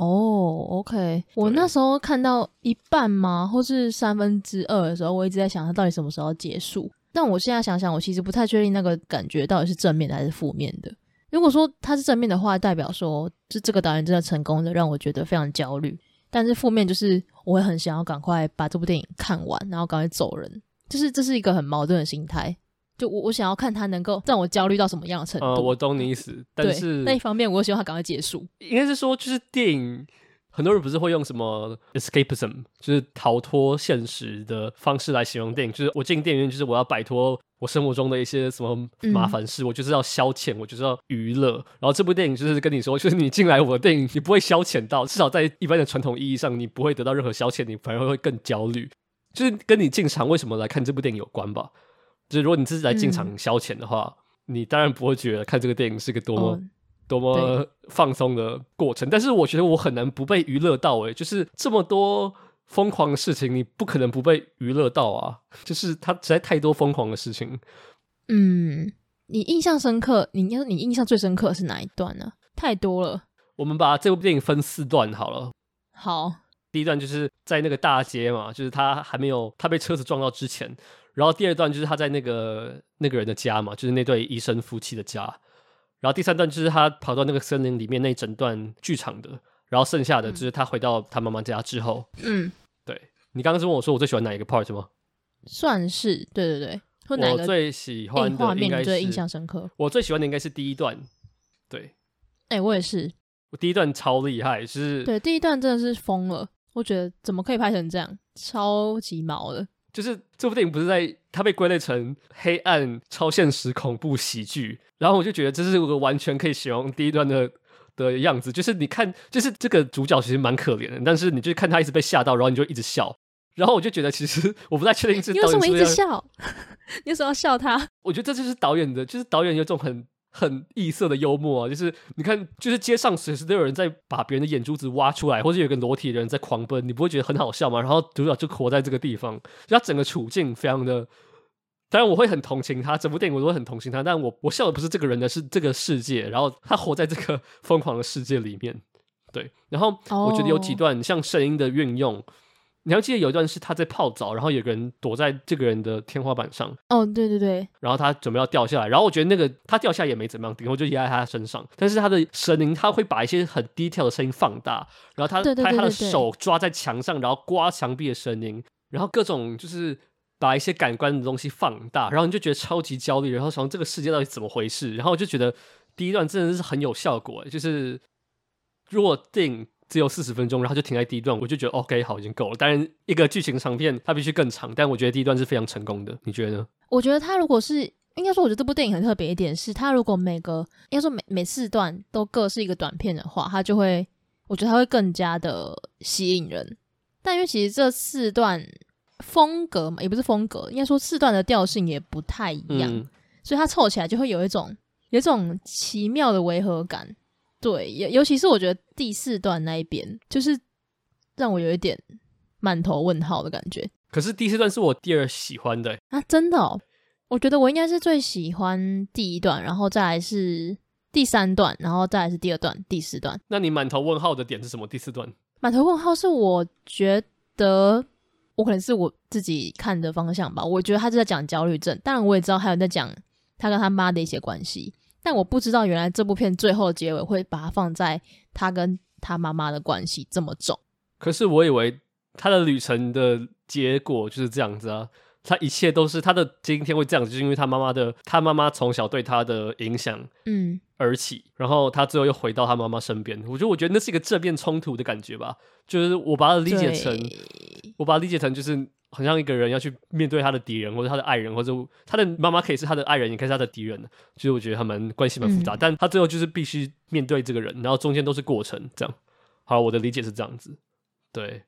哦、oh，OK，我那时候看到一半吗，或是三分之二的时候，我一直在想它到底什么时候结束。但我现在想想，我其实不太确定那个感觉到底是正面的还是负面的。如果说它是正面的话，代表说就这个导演真的成功的让我觉得非常焦虑。但是负面就是我会很想要赶快把这部电影看完，然后赶快走人。就是这是一个很矛盾的心态。就我我想要看他能够让我焦虑到什么样的程度。呃，我懂你意思，但是那一方面，我希望他赶快结束。应该是说，就是电影，很多人不是会用什么 escapism，就是逃脱现实的方式来形容电影。就是我进电影院，就是我要摆脱我生活中的一些什么麻烦事，嗯、我就是要消遣，我就是要娱乐。然后这部电影就是跟你说，就是你进来我的电影，你不会消遣到，至少在一般的传统意义上，你不会得到任何消遣，你反而会更焦虑。就是跟你进场为什么来看这部电影有关吧。就是如果你只是来进场消遣的话，嗯、你当然不会觉得看这个电影是个多么、哦、多么放松的过程。但是我觉得我很难不被娱乐到诶、欸，就是这么多疯狂的事情，你不可能不被娱乐到啊！就是它实在太多疯狂的事情。嗯，你印象深刻？你要你印象最深刻是哪一段呢？太多了。我们把这部电影分四段好了。好，第一段就是在那个大街嘛，就是他还没有他被车子撞到之前。然后第二段就是他在那个那个人的家嘛，就是那对医生夫妻的家。然后第三段就是他跑到那个森林里面那一整段剧场的。然后剩下的就是他回到他妈妈家之后。嗯，对。你刚刚是问我说我最喜欢哪一个 part 吗？算是，对对对。我最喜欢的画面最印象深刻。我最喜欢的应该是第一段。对。哎、欸，我也是。我第一段超厉害，就是对第一段真的是疯了。我觉得怎么可以拍成这样，超级毛的。就是这部电影不是在它被归类成黑暗超现实恐怖喜剧，然后我就觉得这是一个完全可以形容第一段的的样子。就是你看，就是这个主角其实蛮可怜的，但是你就看他一直被吓到，然后你就一直笑，然后我就觉得其实 我不太确定是导演是不是你为什么一直笑？你为什么要笑他？我觉得这就是导演的，就是导演有种很。很异色的幽默啊，就是你看，就是街上随时都有人在把别人的眼珠子挖出来，或者有个裸体的人在狂奔，你不会觉得很好笑吗？然后主角就活在这个地方，就他整个处境非常的，当然我会很同情他，整部电影我都会很同情他，但我我笑的不是这个人的，是这个世界，然后他活在这个疯狂的世界里面，对。然后我觉得有几段像声音的运用，你还记得有一段是他在泡澡，然后有个人躲在这个人的天花板上。哦，对对对。然后他准备要掉下来，然后我觉得那个他掉下来也没怎么样，顶多就压在他身上。但是他的神灵，他会把一些很 detail 的声音放大，然后他他他的手抓在墙上，然后刮墙壁的声音，然后各种就是把一些感官的东西放大，然后你就觉得超级焦虑，然后想这个世界到底怎么回事？然后我就觉得第一段真的是很有效果，就是如果电影。只有四十分钟，然后就停在第一段，我就觉得 OK，好，已经够了。当然，一个剧情长片它必须更长，但我觉得第一段是非常成功的。你觉得呢？我觉得它如果是应该说，我觉得这部电影很特别一点是，它如果每个应该说每每四段都各是一个短片的话，它就会我觉得它会更加的吸引人。但因为其实这四段风格嘛，也不是风格，应该说四段的调性也不太一样，所以它凑起来就会有一种有一种奇妙的违和感。对，尤尤其是我觉得第四段那一边，就是让我有一点满头问号的感觉。可是第四段是我第二喜欢的啊，真的哦。我觉得我应该是最喜欢第一段，然后再来是第三段，然后再来是第二段、第四段。那你满头问号的点是什么？第四段满头问号是我觉得我可能是我自己看的方向吧。我觉得他是在讲焦虑症，当然我也知道还有在讲他跟他妈的一些关系。但我不知道，原来这部片最后的结尾会把它放在他跟他妈妈的关系这么重。可是我以为他的旅程的结果就是这样子啊，他一切都是他的今天会这样子，就是因为他妈妈的他妈妈从小对他的影响，嗯，而起，然后他最后又回到他妈妈身边。我觉得，我觉得那是一个正面冲突的感觉吧，就是我把它理解成，我把它理解成就是。好像一个人要去面对他的敌人，或者他的爱人，或者他的妈妈可以是他的爱人，也可以是他的敌人。其实我觉得他们关系蛮复杂，嗯，但他最后就是必须面对这个人，然后中间都是过程，这样。好，我的理解是这样子。对，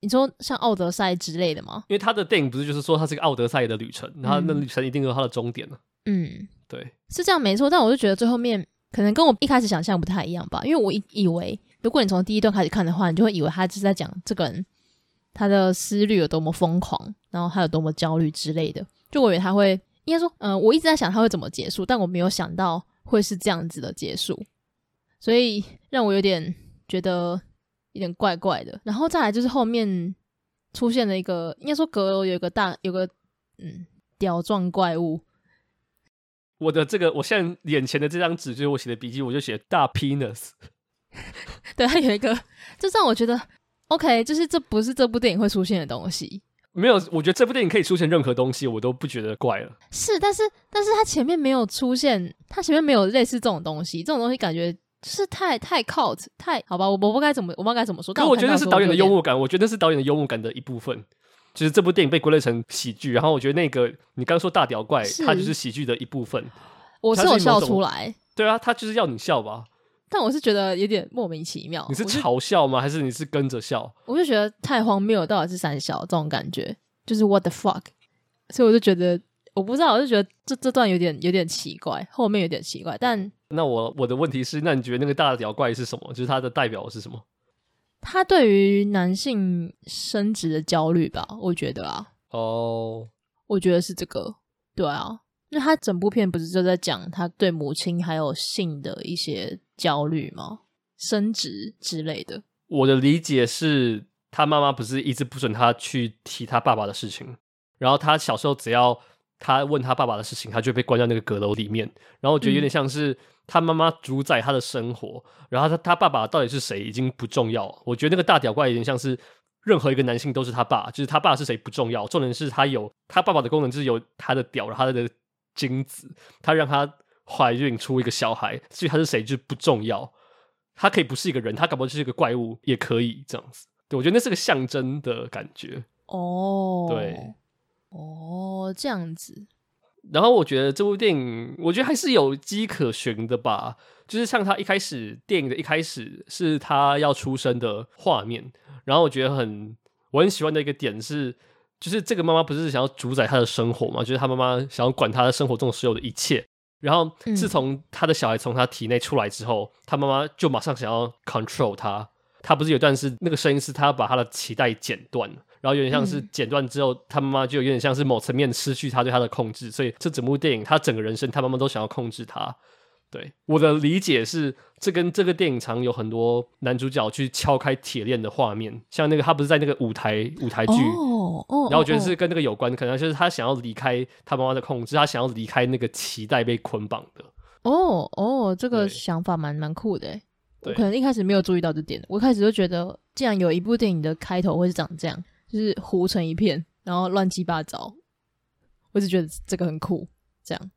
你说像奥德赛之类的吗？因为他的电影不是就是说他是个奥德赛的旅程，然后那旅程一定有他的终点了。嗯，对，是这样没错。但我就觉得最后面可能跟我一开始想象不太一样吧，因为我以以为如果你从第一段开始看的话，你就会以为他是在讲这个人。他的思虑有多么疯狂，然后他有多么焦虑之类的，就我以为他会，应该说，嗯、呃，我一直在想他会怎么结束，但我没有想到会是这样子的结束，所以让我有点觉得有点怪怪的。然后再来就是后面出现了一个，应该说阁楼有一个大，有个嗯屌状怪物。我的这个，我现在眼前的这张纸就是我写的笔记，我就写大 penis。对，他有一个，就让我觉得。OK，就是这不是这部电影会出现的东西。没有，我觉得这部电影可以出现任何东西，我都不觉得怪了。是，但是，但是它前面没有出现，它前面没有类似这种东西。这种东西感觉是太太 cult，太好吧？我我不该怎么，我不知道该怎么说。但我觉得是导演的幽默感，我觉得是导演的幽默感的一部分。就是这部电影被归类成喜剧，然后我觉得那个你刚刚说大屌怪，它就是喜剧的一部分。我是有笑出来。对啊，他就是要你笑吧。但我是觉得有点莫名其妙。你是嘲笑吗？还是你是跟着笑？我就觉得太荒谬了，到底是三小这种感觉，就是 what the fuck。所以我就觉得，我不知道，我就觉得这这段有点有点奇怪，后面有点奇怪。但那我我的问题是，那你觉得那个大屌怪是什么？就是它的代表是什么？他对于男性生殖的焦虑吧，我觉得啊。哦，我觉得是这个。对啊，那他整部片不是就在讲他对母亲还有性的一些。焦虑吗？升职之类的。我的理解是，他妈妈不是一直不准他去提他爸爸的事情，然后他小时候只要他问他爸爸的事情，他就被关在那个阁楼里面。然后我觉得有点像是他妈妈主宰他的生活，嗯、然后他他爸爸到底是谁已经不重要。我觉得那个大屌怪有点像是任何一个男性都是他爸，就是他爸是谁不重要，重点是他有他爸爸的功能，就是有他的屌，然后他的精子，他让他。怀孕出一个小孩，至于他是谁就不重要，他可以不是一个人，他搞不好就是一个怪物也可以这样子。对，我觉得那是个象征的感觉。哦，对，哦，这样子。然后我觉得这部电影，我觉得还是有迹可循的吧。就是像他一开始电影的一开始是他要出生的画面，然后我觉得很我很喜欢的一个点是，就是这个妈妈不是想要主宰他的生活嘛，就是他妈妈想要管他的生活中所有的一切。然后，自从他的小孩从他体内出来之后，嗯、他妈妈就马上想要 control 他。他不是有段是那个声音是他要把他的脐带剪断，然后有点像是剪断之后，嗯、他妈妈就有点像是某层面失去他对他的控制。所以这整部电影，他整个人生，他妈妈都想要控制他。对，我的理解是，这跟这个电影常有很多男主角去敲开铁链的画面，像那个他不是在那个舞台舞台剧哦哦，然后我觉得是跟那个有关，可能就是他想要离开他妈妈的控制，他想要离开那个脐带被捆绑的。哦哦，这个想法蛮蛮酷的，我可能一开始没有注意到这点，我一开始就觉得，既然有一部电影的开头会是长这样，就是糊成一片，然后乱七八糟，我只觉得这个很酷，这样。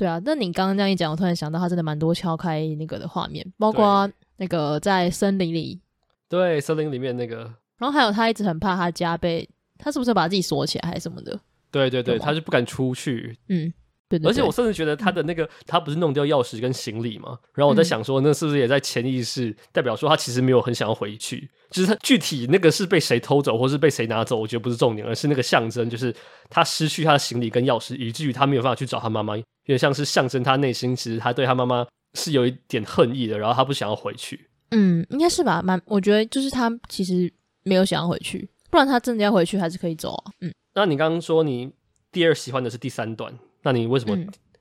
对啊，那你刚刚这样一讲，我突然想到，他真的蛮多敲开那个的画面，包括那个在森林里，对，森林里面那个，然后还有他一直很怕他家被，他是不是把自己锁起来还是什么的？对对对，他就不敢出去。嗯，对，对，对。而且我甚至觉得他的那个，嗯、他不是弄掉钥匙跟行李吗？然后我在想说，那是不是也在潜意识代表说他其实没有很想要回去？就是他具体那个是被谁偷走，或是被谁拿走，我觉得不是重点，而是那个象征，就是他失去他的行李跟钥匙，以至于他没有办法去找他妈妈，有点像是象征他内心其实他对他妈妈是有一点恨意的，然后他不想要回去。嗯，应该是吧？蛮，我觉得就是他其实没有想要回去，不然他真的要回去还是可以走啊。嗯，那你刚刚说你第二喜欢的是第三段，那你为什么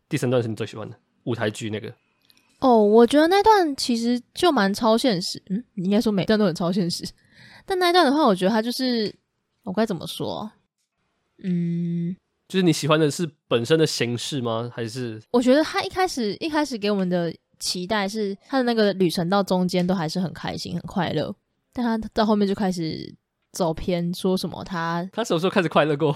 第三段是你最喜欢的、嗯、舞台剧那个？哦，我觉得那段其实就蛮超现实。嗯，你应该说每段都很超现实，但那一段的话，我觉得他就是我该怎么说？嗯，就是你喜欢的是本身的形式吗？还是我觉得他一开始一开始给我们的期待是他的那个旅程到中间都还是很开心很快乐，但他到后面就开始走偏，说什么他他什么时候开始快乐过？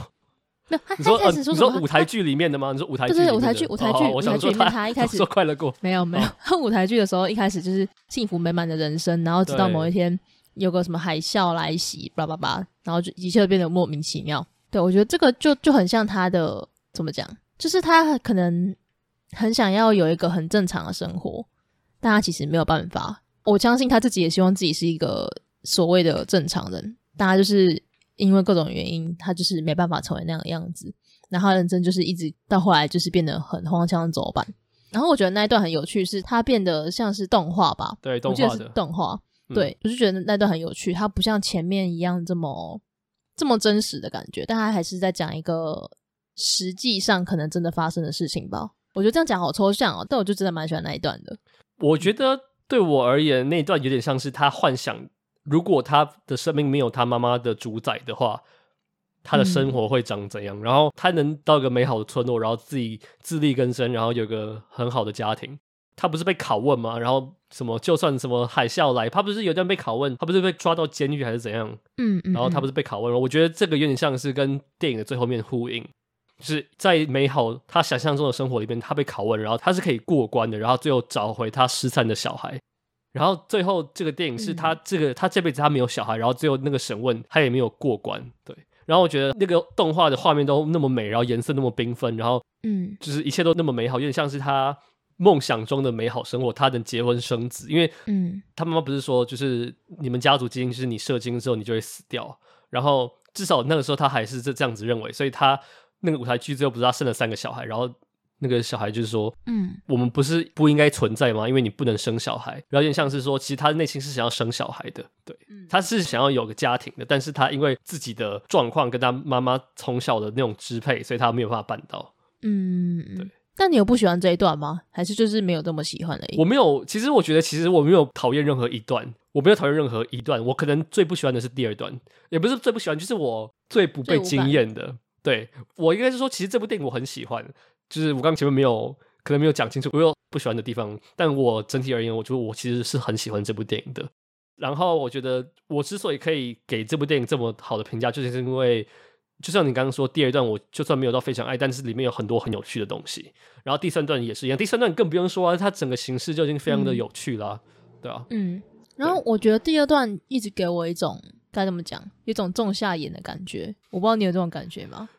没有，他你说开始说什么？呃、你说舞台剧里面的吗？你说舞台剧？对对，舞台剧，舞台剧，舞台剧里面他一开始说快乐过，没有没有。他舞台剧的时候一开始就是幸福美满的人生，然后直到某一天有个什么海啸来袭，叭叭叭，然后就一切都变得莫名其妙。对，我觉得这个就就很像他的怎么讲，就是他可能很想要有一个很正常的生活，但他其实没有办法。我相信他自己也希望自己是一个所谓的正常人，大家就是。因为各种原因，他就是没办法成为那样的样子。然后认真就是一直到后来就是变得很荒腔走板。然后我觉得那一段很有趣，是他变得像是动画吧？对，动画的动画。对，我就觉得那段很有趣。它不像前面一样这么这么真实的感觉，但他还是在讲一个实际上可能真的发生的事情吧。我觉得这样讲好抽象哦，但我就真的蛮喜欢那一段的。我觉得对我而言，那一段有点像是他幻想。如果他的生命没有他妈妈的主宰的话，他的生活会长怎样？嗯、然后他能到一个美好的村落，然后自己自力更生，然后有个很好的家庭。他不是被拷问吗？然后什么？就算什么海啸来，他不是有段被拷问？他不是被抓到监狱还是怎样？嗯，嗯，然后他不是被拷问了？我觉得这个有点像是跟电影的最后面呼应，就是在美好他想象中的生活里面，他被拷问，然后他是可以过关的，然后最后找回他失散的小孩。然后最后这个电影是他这个、嗯、他这辈子他没有小孩，然后最后那个审问他也没有过关，对。然后我觉得那个动画的画面都那么美，然后颜色那么缤纷，然后嗯，就是一切都那么美好，有点像是他梦想中的美好生活。他能结婚生子，因为嗯，他妈妈不是说就是你们家族基因就是你射精之后你就会死掉，然后至少那个时候他还是这这样子认为，所以他那个舞台剧最后不是他生了三个小孩，然后。那个小孩就是说，嗯，我们不是不应该存在吗？因为你不能生小孩，有点像是说，其实他的内心是想要生小孩的，对，嗯、他是想要有个家庭的，但是他因为自己的状况跟他妈妈从小的那种支配，所以他没有办法办到。嗯，对。但你有不喜欢这一段吗？还是就是没有这么喜欢而已？我没有，其实我觉得，其实我没有讨厌任何一段，我没有讨厌任何一段。我可能最不喜欢的是第二段，也不是最不喜欢，就是我最不被惊艳的。对，我应该是说，其实这部电影我很喜欢。就是我刚刚前面没有可能没有讲清楚，我有不喜欢的地方，但我整体而言，我觉得我其实是很喜欢这部电影的。然后我觉得我之所以可以给这部电影这么好的评价，就是因为就像你刚刚说，第二段我就算没有到非常爱，但是里面有很多很有趣的东西。然后第三段也是一样，第三段更不用说啊，它整个形式就已经非常的有趣了，嗯、对啊。嗯，然后我觉得第二段一直给我一种该怎么讲，一种仲夏眼的感觉。我不知道你有这种感觉吗？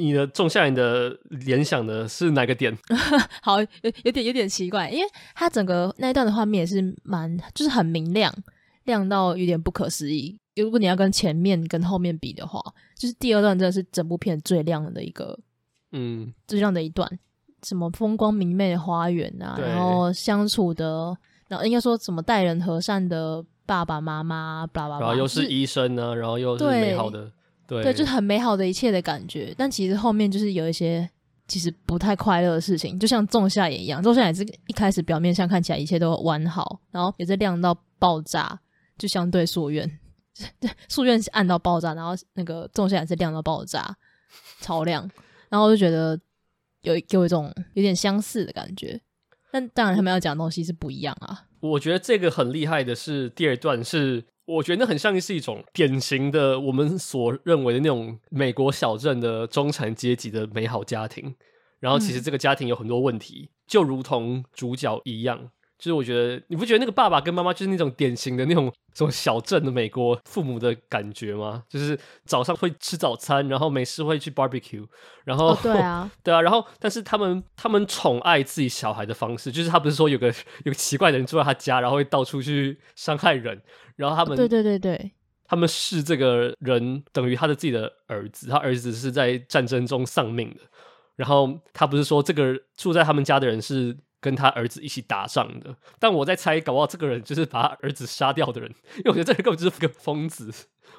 你的种下你的联想的是哪个点？好，有有点有点奇怪，因为它整个那一段的画面也是蛮，就是很明亮，亮到有点不可思议。如果你要跟前面跟后面比的话，就是第二段真的是整部片最亮的一个，嗯，最亮的一段。什么风光明媚的花园啊，然后相处的，然后应该说什么待人和善的爸爸妈妈，爸爸，然后又是医生呢，就是、然后又是美好的。对，对，就是很美好的一切的感觉，但其实后面就是有一些其实不太快乐的事情，就像仲夏也一样，仲夏也是一开始表面上看起来一切都完好，然后也是亮到爆炸，就相对夙愿，夙愿是暗到爆炸，然后那个仲夏也是亮到爆炸，超亮，然后我就觉得有给我一种有点相似的感觉，但当然他们要讲的东西是不一样啊。我觉得这个很厉害的是第二段是。我觉得那很像是一种典型的我们所认为的那种美国小镇的中产阶级的美好家庭，然后其实这个家庭有很多问题，嗯、就如同主角一样。就是我觉得你不觉得那个爸爸跟妈妈就是那种典型的那种这种小镇的美国父母的感觉吗？就是早上会吃早餐，然后没事会去 barbecue，然后、哦、对啊，对啊，然后但是他们他们宠爱自己小孩的方式，就是他不是说有个有个奇怪的人住在他家，然后会到处去伤害人，然后他们对对对对，他们视这个人等于他的自己的儿子，他儿子是在战争中丧命的，然后他不是说这个住在他们家的人是。跟他儿子一起打仗的，但我在猜，搞不好这个人就是把他儿子杀掉的人，因为我觉得这个根本就是个疯子。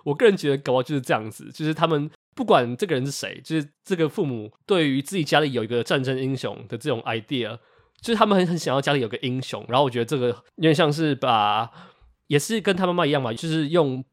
我个人觉得，搞不好就是这样子，就是他们不管这个人是谁，就是这个父母对于自己家里有一个战争英雄的这种 idea，就是他们很很想要家里有个英雄。然后我觉得这个有点像是把，也是跟他妈妈一样嘛，就是用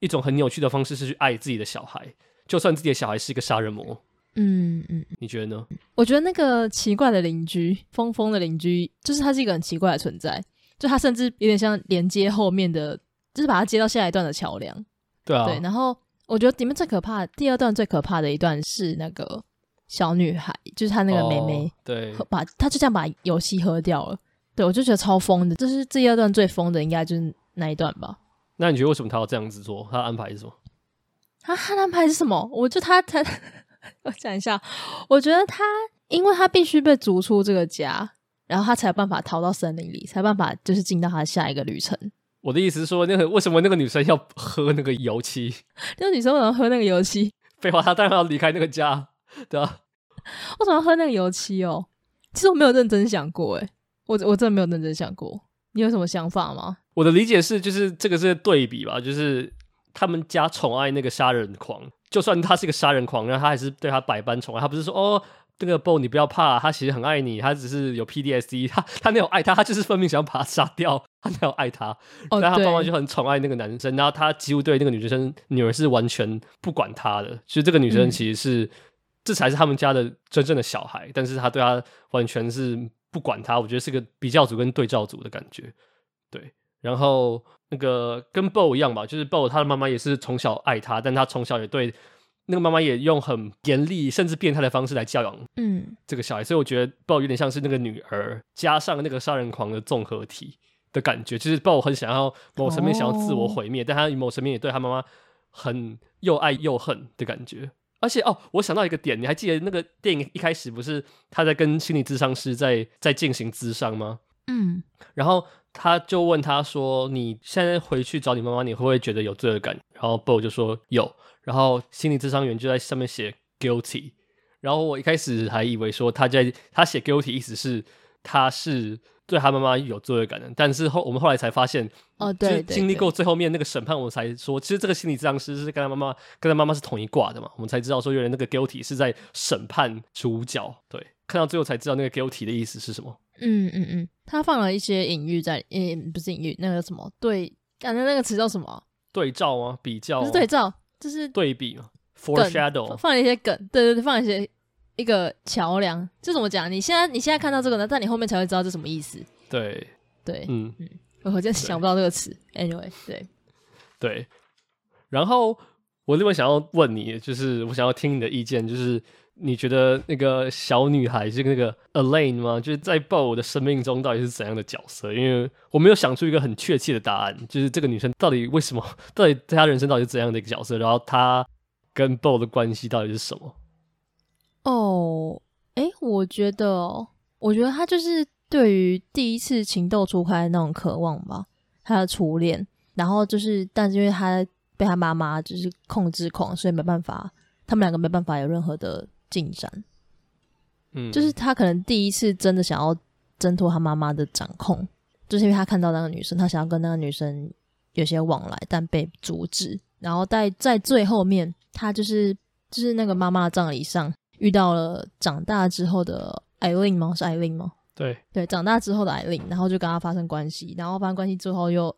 一种很扭曲的方式是去爱自己的小孩，就算自己的小孩是一个杀人魔。嗯嗯，你觉得呢？我觉得那个奇怪的邻居，疯疯的邻居，就是他是一个很奇怪的存在，就他甚至有点像连接后面的，就是把他接到下一段的桥梁。对啊，对。然后我觉得里面最可怕的，第二段最可怕的一段是那个小女孩，就是她那个妹妹，哦、对，把她就这样把游戏喝掉了。对，我就觉得超疯的，就是第二段最疯的，应该就是那一段吧。那你觉得为什么他要这样子做？他的安排是什么？他他安排是什么？我就他他。我讲一下，我觉得他，因为他必须被逐出这个家，然后他才有办法逃到森林里，才有办法就是进到他的下一个旅程。我的意思是说，那个为什么那个女生要喝那个油漆？那个女生为什么喝那个油漆？废话，她当然要离开那个家，对啊。为什么要喝那个油漆哦？其实我没有认真想过，诶，我我真的没有认真想过。你有什么想法吗？我的理解是，就是这个是对比吧，就是他们家宠爱那个杀人狂。就算他是一个杀人狂，然后他还是对他百般宠爱。他不是说哦，这个 Bo 你不要怕，他其实很爱你，他只是有 PDSD，他他没有爱他，他就是分明想要把他杀掉，他没有爱他。但他爸妈就很宠爱那个男生，然后他几乎对那个女生女儿是完全不管他的。其实这个女生其实是、嗯、这才是他们家的真正的小孩，但是他对他完全是不管他。我觉得是个比较组跟对照组的感觉，对。然后那个跟 Bo 一样吧，就是 Bo 他的妈妈也是从小爱他，但他从小也对那个妈妈也用很严厉甚至变态的方式来教养，嗯，这个小孩。所以我觉得 Bo 有点像是那个女儿加上那个杀人狂的综合体的感觉。就是 Bo 很想要某层面想要自我毁灭，哦、但他某层面也对他妈妈很又爱又恨的感觉。而且哦，我想到一个点，你还记得那个电影一开始不是他在跟心理咨商师在在进行咨商吗？嗯，然后。他就问他说：“你现在回去找你妈妈，你会不会觉得有罪恶感？”然后 Bo 就说有。然后心理智商员就在上面写 guilty。然后我一开始还以为说他在他写 guilty 意思是他是对他妈妈有罪恶感的，但是后我们后来才发现，哦，对，就是经历过最后面那个审判，我们才说，其实这个心理咨商师是跟他妈妈跟他妈妈是同一挂的嘛。我们才知道说，原来那个 guilty 是在审判主角。对，看到最后才知道那个 guilty 的意思是什么。嗯嗯嗯，他放了一些隐喻在，嗯，不是隐喻，那个什么对，感觉那个词叫什么？对照吗？比较？不是对照，就是对比嘛。Foreshadow，放了一些梗，对对对，放了一些一个桥梁。这怎么讲？你现在你现在看到这个呢，但你后面才会知道这什么意思。对对，嗯嗯，我真想不到这个词。Anyway，对对，然后我另外想要问你，就是我想要听你的意见，就是。你觉得那个小女孩是那个 Elaine 吗？就是在 Bo 的生命中到底是怎样的角色？因为我没有想出一个很确切的答案，就是这个女生到底为什么，到底在她人生到底是怎样的一个角色？然后她跟 Bo 的关系到底是什么？哦，诶，我觉得，我觉得她就是对于第一次情窦初开那种渴望吧，她的初恋。然后就是，但是因为她被她妈妈就是控制狂，所以没办法，他们两个没办法有任何的。进展，嗯，就是他可能第一次真的想要挣脱他妈妈的掌控，就是因为他看到那个女生，他想要跟那个女生有些往来，但被阻止。然后在在最后面，他就是就是那个妈妈的葬礼上，遇到了长大之后的艾琳吗？是艾琳吗？对对，长大之后的艾琳，然后就跟他发生关系，然后发生关系之后又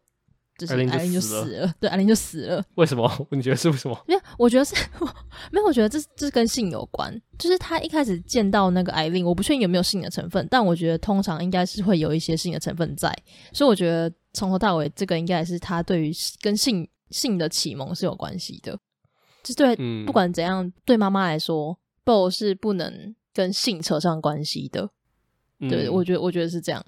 就是艾琳就死了，对，艾琳就死了。为什么？你觉得是为什么？没有，我觉得是 没有，我觉得这这是跟性有关。就是他一开始见到那个艾琳，我不确定有没有性的成分，但我觉得通常应该是会有一些性的成分在，所以我觉得从头到尾这个应该是他对于跟性性的启蒙是有关系的。就对，嗯、不管怎样，对妈妈来说，Bo 是不能跟性扯上关系的。对，我觉得，我觉得是这样。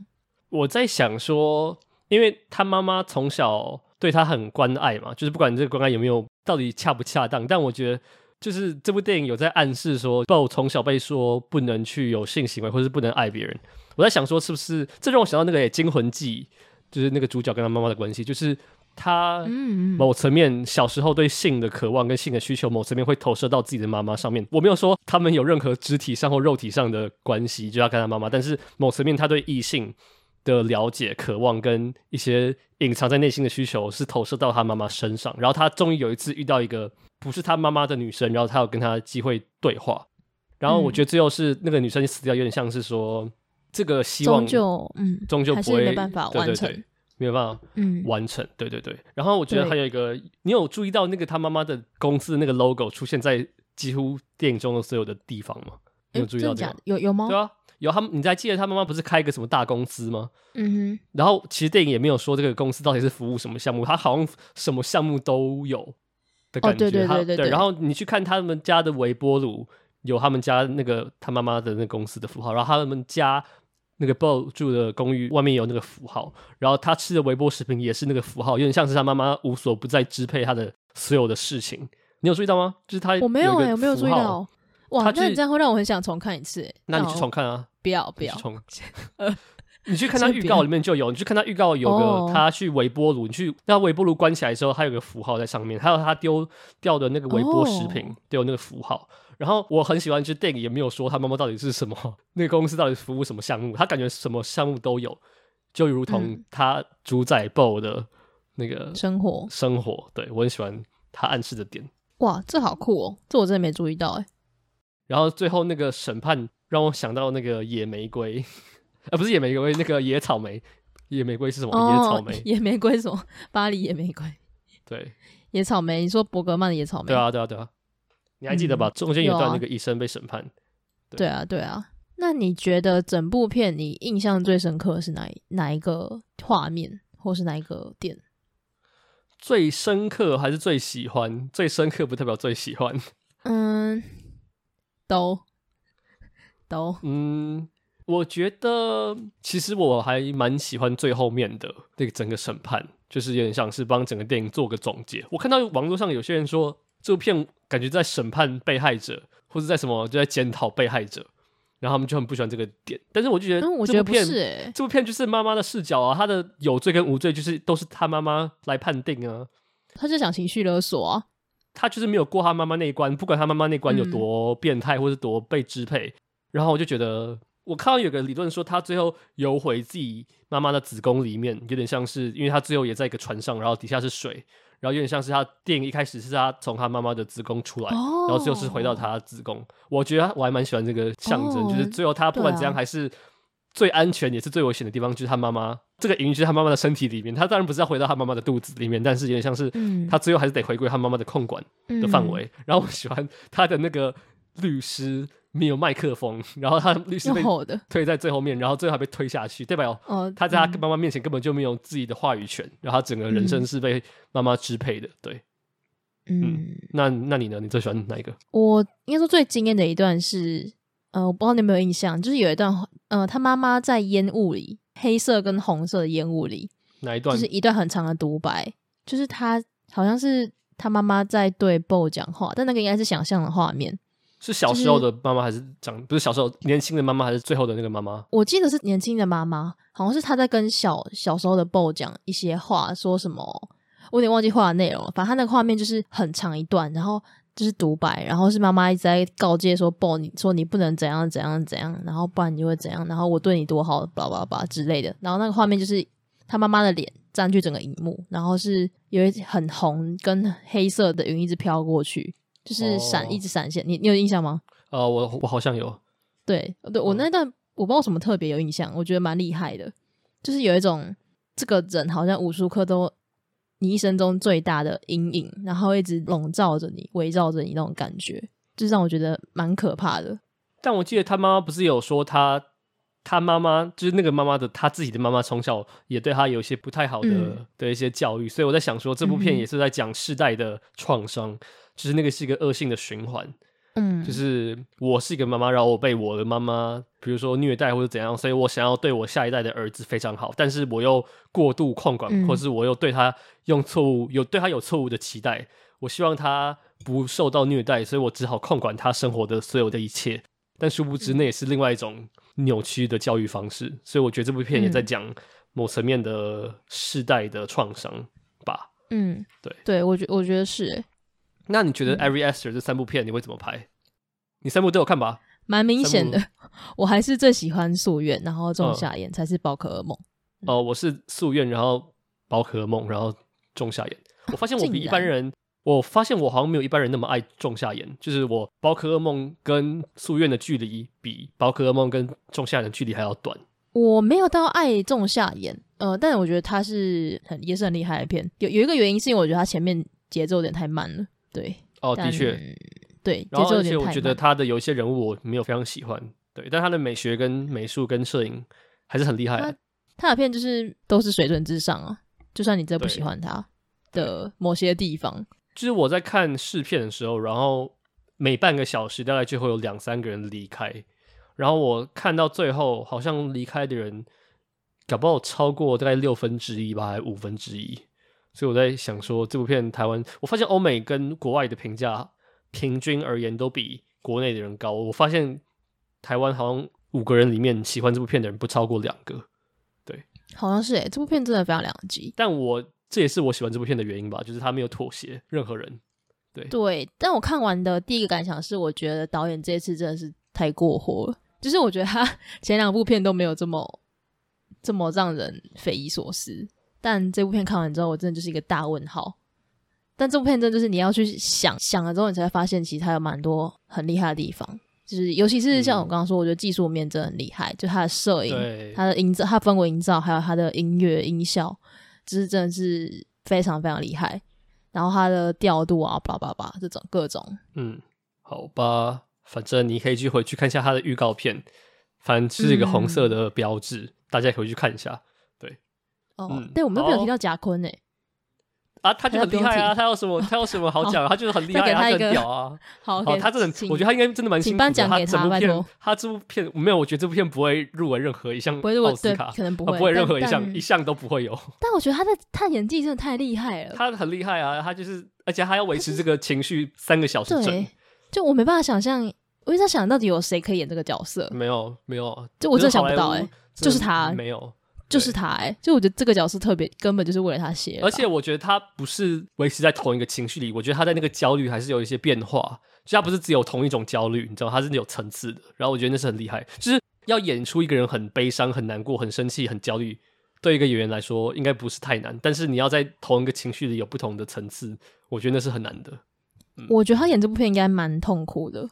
我在想说，因为他妈妈从小对他很关爱嘛，就是不管这个关爱有没有到底恰不恰当，但我觉得，就是这部电影有在暗示说，Bo 从小被说不能去有性行为，或是不能爱别人。我在想说，是不是这让我想到那个《惊魂记》，就是那个主角跟他妈妈的关系，就是。他某层面小时候对性的渴望跟性的需求，某层面会投射到自己的妈妈上面。我没有说他们有任何肢体上或肉体上的关系，就要跟他妈妈。但是某层面，他对异性的了解、渴望跟一些隐藏在内心的需求，是投射到他妈妈身上。然后他终于有一次遇到一个不是他妈妈的女生，然后他有跟他机会对话。然后我觉得最后是那个女生死掉，有点像是说这个希望，终究嗯，终究不会没办法完成。对对对没有办法嗯完成，嗯、对对对。然后我觉得还有一个，你有注意到那个他妈妈的公司的那个 logo 出现在几乎电影中的所有的地方吗？你有注意到这个？有有吗？对啊，有他们。你还记得他妈妈不是开一个什么大公司吗？嗯哼。然后其实电影也没有说这个公司到底是服务什么项目，他好像什么项目都有的感觉。哦、对对对对对，对。然后你去看他们家的微波炉，有他们家那个他妈妈的那个公司的符号，然后他们家。那个 Bo 住的公寓外面有那个符号，然后他吃的微波食品也是那个符号，有点像是他妈妈无所不在支配他的所有的事情。你有注意到吗？就是他，我没有哎、欸，我没有注意到。哇，去那你这样会让我很想重看一次。那你去重看啊！不要不要重。你去看他预告里面就有，你去看他预告有个他去微波炉，你去那微波炉关起来的时候，他有个符号在上面，还有他丢掉的那个微波食品都有那个符号。然后我很喜欢，就电影也没有说他妈妈到底是什么，那个公司到底服务什么项目，他感觉什么项目都有，就如同他主宰 Bo 的那个生活生活。对，我很喜欢他暗示的点。哇，这好酷哦，这我真的没注意到哎。然后最后那个审判让我想到那个野玫瑰，啊 不是野玫瑰，那个野草莓。野玫瑰是什么？野草莓。野玫瑰什么？巴黎野玫瑰。对，野草莓。你说伯格曼的野草莓？对啊，对啊，对啊。你还记得吧？嗯、中间有段那个医生被审判。对，对啊，对啊。那你觉得整部片你印象最深刻是哪一哪一个画面，或是哪一个点？最深刻还是最喜欢？最深刻不代表最喜欢。嗯，都都。嗯，我觉得其实我还蛮喜欢最后面的那个整个审判，就是有点像是帮整个电影做个总结。我看到网络上有些人说。这部片感觉在审判被害者，或者在什么就在检讨被害者，然后他们就很不喜欢这个点。但是我就觉得，我觉得不是欸，这部片就是妈妈的视角啊，她的有罪跟无罪就是都是她妈妈来判定啊。他就想情绪勒索啊，他就是没有过他妈妈那一关，不管他妈妈那关有多变态或是多被支配。嗯、然后我就觉得，我看到有个理论说，他最后游回自己妈妈的子宫里面，有点像是因为他最后也在一个船上，然后底下是水。然后有点像是他电影一开始是他从他妈妈的子宫出来，哦、然后最后是回到他的子宫。我觉得我还蛮喜欢这个象征，哦、就是最后他不管怎样还是最安全也是最危险的地方，就是他妈妈这个隐喻就是他妈妈的身体里面。他当然不是要回到他妈妈的肚子里面，但是有点像是他最后还是得回归他妈妈的控管的范围。嗯、然后我喜欢他的那个律师。没有麦克风，然后他律师被推在最后面，然后最后还被推下去，代表他在他妈妈面前根本就没有自己的话语权，然后他整个人生是被妈妈支配的。对，嗯，嗯，那那你呢？你最喜欢哪一个？我应该说最惊艳的一段是，呃，我不知道你有没有印象，就是有一段，呃，他妈妈在烟雾里，黑色跟红色的烟雾里，哪一段？就是一段很长的独白，就是他好像是他妈妈在对 Bo 讲话，但那个应该是想象的画面。是小时候的妈妈还是长、就是、不是小时候年轻的妈妈还是最后的那个妈妈？我记得是年轻的妈妈，好像是她在跟小小时候的 Bo 讲一些话，说什么我有点忘记话的内容了。反正她那个画面就是很长一段，然后就是独白，然后是妈妈一直在告诫说 Bo，你说你不能怎样怎样怎样，然后不然你就会怎样，然后我对你多好，巴拉巴拉巴拉之类的。然后那个画面就是他妈妈的脸占据整个荧幕，然后是有一很红跟黑色的云一直飘过去。就是闪，一直闪现。你你有印象吗？呃，我我好像有，对对，我那段我不知道什么特别有印象，我觉得蛮厉害的，就是有一种这个人好像无时无刻都你一生中最大的阴影，然后一直笼罩着你、围绕着你那种感觉，就让我觉得蛮可怕的。但我记得他妈妈不是有说他。他妈妈就是那个妈妈的，他自己的妈妈从小也对他有一些不太好的、嗯、的一些教育，所以我在想说，这部片也是在讲世代的创伤，嗯、就是那个是一个恶性的循环。嗯，就是我是一个妈妈，然后我被我的妈妈，比如说虐待或者怎样，所以我想要对我下一代的儿子非常好，但是我又过度控管，嗯、或是我又对他用错误，有对他有错误的期待，我希望他不受到虐待，所以我只好控管他生活的所有的一切。但殊不知，那也是另外一种扭曲的教育方式，嗯、所以我觉得这部片也在讲某层面的世代的创伤吧。嗯，对，对我觉我觉得是。那你觉得《Every Aster》这三部片你会怎么拍？你三部都有看吧？蛮明显的，我还是最喜欢《夙愿》，然后《仲夏夜》才是《宝可梦》。哦、我是《夙愿》，然后《宝可梦》，然后《仲夏夜》。我发现我比一般人。我发现我好像没有一般人那么爱仲夏夜，就是我宝可噩梦跟夙愿的距离比宝可噩梦跟仲夏夜的距离还要短。我没有到爱仲夏夜，呃，但我觉得它是很也是很厉害的片。有有一个原因是因为我觉得它前面节奏有点太慢了。对，哦，的确，对，然后。而且我觉得他的有一些人物我没有非常喜欢，对，但他的美学跟美术跟摄影还是很厉害的。他他的片就是都是水准之上啊，就算你真的不喜欢他的某些地方。就是我在看试片的时候，然后每半个小时大概就会有两三个人离开，然后我看到最后好像离开的人，搞不好超过大概六分之一吧，还五分之一。所以我在想说，这部片台湾，我发现欧美跟国外的评价平均而言都比国内的人高。我发现台湾好像五个人里面喜欢这部片的人不超过两个，对，好像是诶，这部片真的非常两极。但我。这也是我喜欢这部片的原因吧，就是他没有妥协任何人。对对，但我看完的第一个感想是，我觉得导演这次真的是太过火了。就是我觉得他 前两部片都没有这么这么让人匪夷所思，但这部片看完之后，我真的就是一个大问号。但这部片真的就是你要去想想了之后，你才会发现其实它有蛮多很厉害的地方。就是尤其是像我刚刚说，嗯、我觉得技术面真的很厉害，就它的摄影、对它的营造、它氛围营造，还有它的音乐音效。就是真的是非常非常厉害，然后它的调度啊，叭叭叭，这种各种，嗯，好吧，反正你可以去回去看一下它的预告片，反正是一个红色的标志，嗯、大家可以去看一下。对，哦，嗯、对，我们都没有提到贾坤诶。啊，他就很厉害啊！他有什么？他有什么好讲？他就是很厉害，他很屌啊！好，他真的，我觉得他应该真的蛮辛苦他，拜托。他这部片没有，我觉得这部片不会入围任何一项奥斯卡，可能不会，不会任何一项，一项都不会有。但我觉得他的他演技真的太厉害了。他很厉害啊！他就是，而且他要维持这个情绪三个小时整。就我没办法想象，我一直在想到底有谁可以演这个角色？没有，没有，就我真的想不到哎，就是他，没有。就是他哎、欸，就我觉得这个角色特别，根本就是为了他写。而且我觉得他不是维持在同一个情绪里，我觉得他在那个焦虑还是有一些变化，就他不是只有同一种焦虑，你知道，他是有层次的。然后我觉得那是很厉害，就是要演出一个人很悲伤、很难过、很生气、很焦虑，对一个演员来说应该不是太难。但是你要在同一个情绪里有不同的层次，我觉得那是很难的。嗯、我觉得他演这部片应该蛮痛苦的，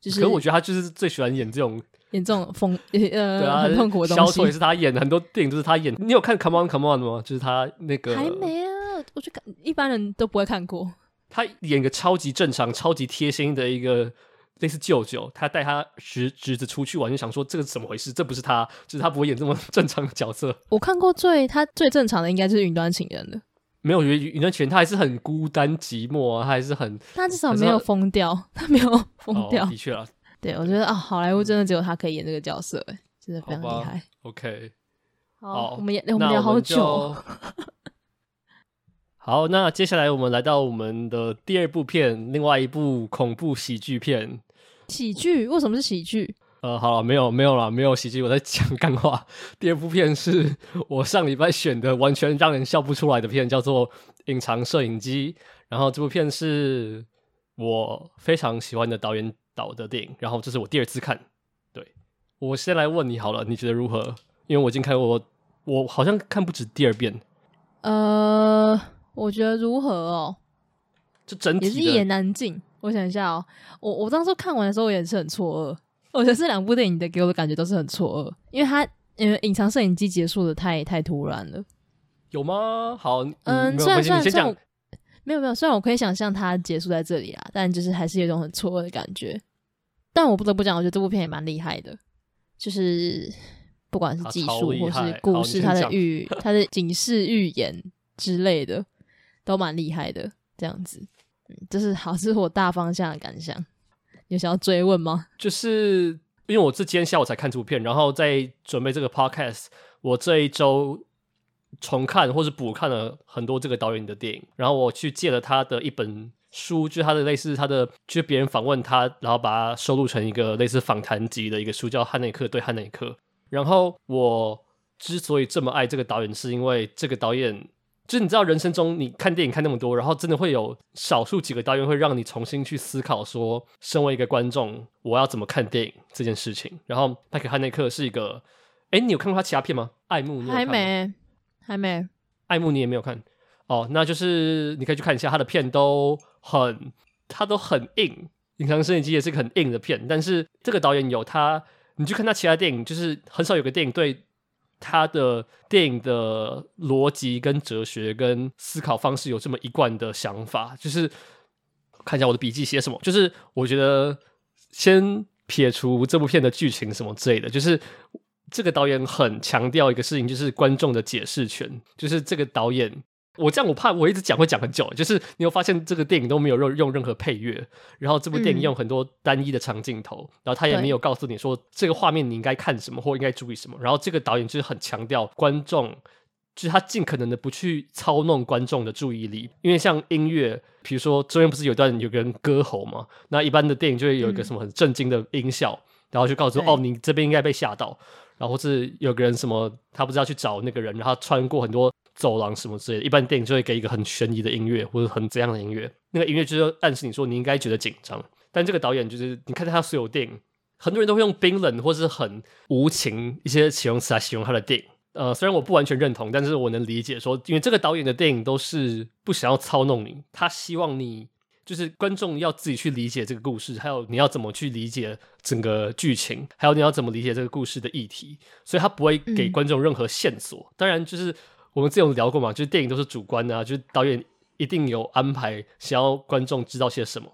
就是。可是我觉得他就是最喜欢演这种。演这种疯 呃，对啊，很痛苦的东西。小丑也是他演的，很多电影都是他演。你有看《Come On Come On》吗？就是他那个还没啊，我就看一般人都不会看过。他演一个超级正常、超级贴心的一个类似舅舅，他带他侄侄子出去玩，就想说这个是怎么回事？这不是他，就是他不会演这么正常的角色。我看过最他最正常的应该就是《云端情人》了。没有，我觉得《云端情人》他还是很孤单寂寞啊，他还是很他至少没有疯掉，他没有疯掉。哦，的确啊。对，我觉得啊，好莱坞真的只有他可以演这个角色，哎，真的非常厉害。OK，好，好我们演我们聊好久。好，那接下来我们来到我们的第二部片，另外一部恐怖喜剧片。喜剧？为什么是喜剧？呃，好了，没有没有了，没有喜剧，我在讲干话。第二部片是我上礼拜选的，完全让人笑不出来的片，叫做《隐藏摄影机》。然后这部片是我非常喜欢的导演导的电影，然后这是我第二次看。对，我先来问你好了，你觉得如何？因为我已经看过，我我好像看不止第二遍。呃，我觉得如何哦？就整体也是一言难尽。我想一下哦，我我当时看完的时候，也是很错愕。我觉得这两部电影的给我的感觉都是很错愕，因为它因为隐藏摄影机结束的太太突然了。有吗？好，嗯，虽然虽然虽然没有没有，虽然我可以想象它结束在这里啦，但就是还是有一种很错愕的感觉。但我不得不讲，我觉得这部片也蛮厉害的，就是不管是技术或是故事，它的预它的警示预言之类的都蛮厉害的。这样子，嗯，这是好，这是我大方向的感想。有想要追问吗？就是因为我是今天下午才看这部片，然后在准备这个 podcast，我这一周重看或是补看了很多这个导演的电影，然后我去借了他的一本书，就是他的类似他的，就是别人访问他，然后把它收录成一个类似访谈集的一个书，叫《汉内克对汉内克》。然后我之所以这么爱这个导演，是因为这个导演。就是你知道，人生中你看电影看那么多，然后真的会有少数几个导演会让你重新去思考，说身为一个观众，我要怎么看电影这件事情。然后麦克汉内克是一个，哎，你有看过他其他片吗？爱慕，你有看吗？还没，还没。爱慕你也没有看哦，那就是你可以去看一下他的片，都很，他都很硬。隐藏摄影机也是个很硬的片，但是这个导演有他，你去看他其他电影，就是很少有个电影对。他的电影的逻辑、跟哲学、跟思考方式有这么一贯的想法，就是看一下我的笔记写什么。就是我觉得先撇除这部片的剧情什么之类的，就是这个导演很强调一个事情，就是观众的解释权。就是这个导演。我这样，我怕我一直讲会讲很久。就是你有发现这个电影都没有用用任何配乐，然后这部电影用很多单一的长镜头，嗯、然后他也没有告诉你说这个画面你应该看什么或应该注意什么。然后这个导演就是很强调观众，就是他尽可能的不去操弄观众的注意力。因为像音乐，比如说中间不是有段有个人歌喉嘛，那一般的电影就会有一个什么很震惊的音效，嗯、然后就告诉哦，你这边应该被吓到。然后是有个人什么，他不知道去找那个人，然后穿过很多走廊什么之类的。一般电影就会给一个很悬疑的音乐，或者很怎样的音乐。那个音乐就是暗示你说你应该觉得紧张。但这个导演就是，你看他所有电影，很多人都会用冰冷或是很无情一些形容词来形容他的电影。呃，虽然我不完全认同，但是我能理解说，因为这个导演的电影都是不想要操弄你，他希望你。就是观众要自己去理解这个故事，还有你要怎么去理解整个剧情，还有你要怎么理解这个故事的议题，所以他不会给观众任何线索。嗯、当然，就是我们之前有聊过嘛，就是电影都是主观的啊，就是导演一定有安排想要观众知道些什么，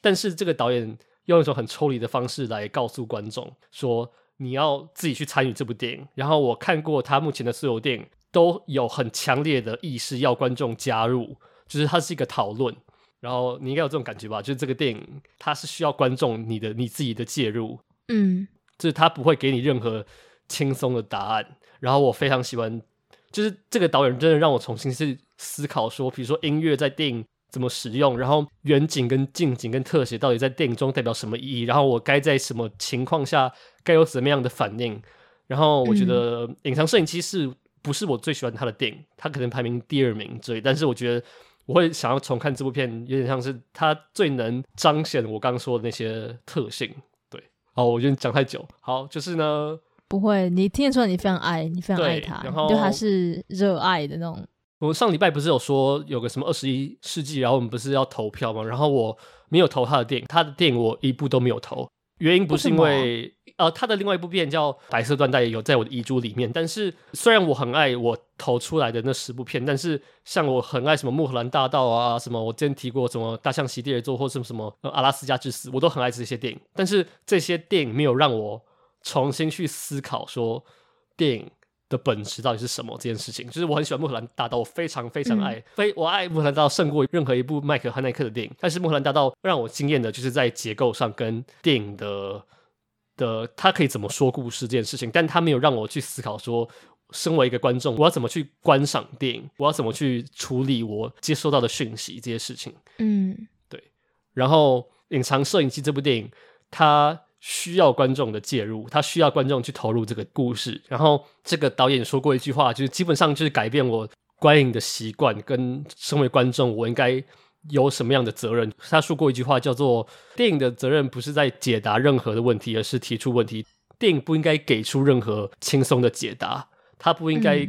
但是这个导演用一种很抽离的方式来告诉观众说，你要自己去参与这部电影。然后我看过他目前的所有电影，都有很强烈的意识要观众加入，就是它是一个讨论。然后你应该有这种感觉吧？就是这个电影，它是需要观众你的你自己的介入，嗯，就是它不会给你任何轻松的答案。然后我非常喜欢，就是这个导演真的让我重新去思考说，比如说音乐在电影怎么使用，然后远景跟近景跟特写到底在电影中代表什么意义，然后我该在什么情况下该有怎么样的反应。然后我觉得《隐藏摄影机》是不是我最喜欢他的电影？他可能排名第二名之类，但是我觉得。我会想要重看这部片，有点像是它最能彰显我刚刚说的那些特性。对，哦，我觉得讲太久。好，就是呢，不会，你听得出来你非常爱，你非常爱他，然后对他是热爱的那种。我们上礼拜不是有说有个什么二十一世纪，然后我们不是要投票吗？然后我没有投他的电影，他的电影我一部都没有投。原因不是因为，呃，他的另外一部片叫《白色缎带》，也有在我的遗嘱里面。但是虽然我很爱我投出来的那十部片，但是像我很爱什么《穆赫兰大道》啊，什么我之前提过什么《大象席地而坐》或什么什么《阿拉斯加之死》，我都很爱这些电影。但是这些电影没有让我重新去思考说电影。的本质到底是什么？这件事情就是我很喜欢《穆赫兰大道》，我非常非常爱，非、嗯、我爱《穆赫兰大道》胜过任何一部麦克汉奈克的电影。但是《穆赫兰大道》让我惊艳的就是在结构上跟电影的的他可以怎么说故事这件事情，但他没有让我去思考说，身为一个观众，我要怎么去观赏电影，我要怎么去处理我接收到的讯息这些事情。嗯，对。然后《隐藏摄影机》这部电影，它。需要观众的介入，他需要观众去投入这个故事。然后这个导演说过一句话，就是基本上就是改变我观影的习惯，跟身为观众我应该有什么样的责任。他说过一句话叫做：“电影的责任不是在解答任何的问题，而是提出问题。电影不应该给出任何轻松的解答，他不应该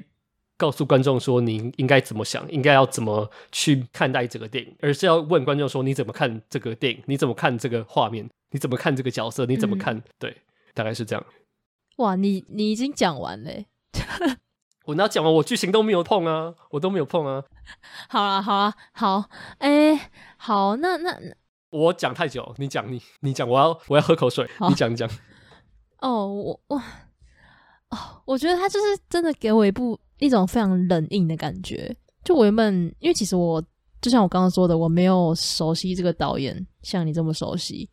告诉观众说你应该怎么想，应该要怎么去看待这个电影，而是要问观众说你怎么看这个电影，你怎么看这个画面，你怎么看这个角色，你怎么看？嗯、对，大概是这样。哇，你你已经讲完嘞！我那讲完，我剧情都没有碰啊，我都没有碰啊。好啊，好啊，好，哎、欸，好，那那我讲太久，你讲你你讲，我要我要喝口水，你讲你讲。哦，我我哦，我觉得他就是真的给我一部一种非常冷硬的感觉。就我原本，因为其实我就像我刚刚说的，我没有熟悉这个导演，像你这么熟悉，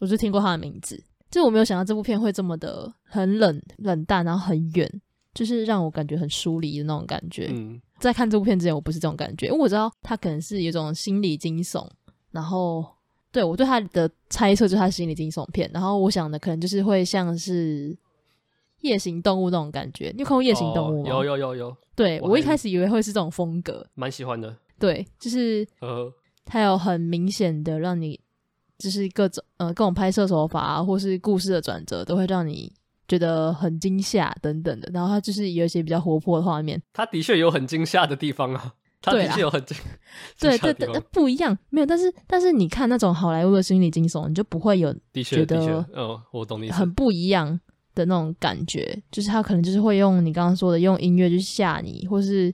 我就听过他的名字。就我没有想到这部片会这么的很冷冷淡，然后很远，就是让我感觉很疏离的那种感觉。嗯，在看这部片之前，我不是这种感觉，因为我知道他可能是有一种心理惊悚。然后，对我对他的猜测就是他心理惊悚片。然后我想的可能就是会像是夜行动物那种感觉。你有看过夜行动物吗？哦，有有有有。对，我，我一开始以为会是这种风格，蛮喜欢的。对，就是呃，它有很明显的让你。就是各种呃各种拍摄手法啊，或是故事的转折，都会让你觉得很惊吓等等的。然后它就是有一些比较活泼的画面，它的确有很惊吓的地方啊。它的确有很惊，对对对，不一样，没有。但是但是你看那种好莱坞的心理惊悚，你就不会有觉得嗯，我懂你很不一样的那种感觉。就是他可能就是会用你刚刚说的用音乐去吓你，或是。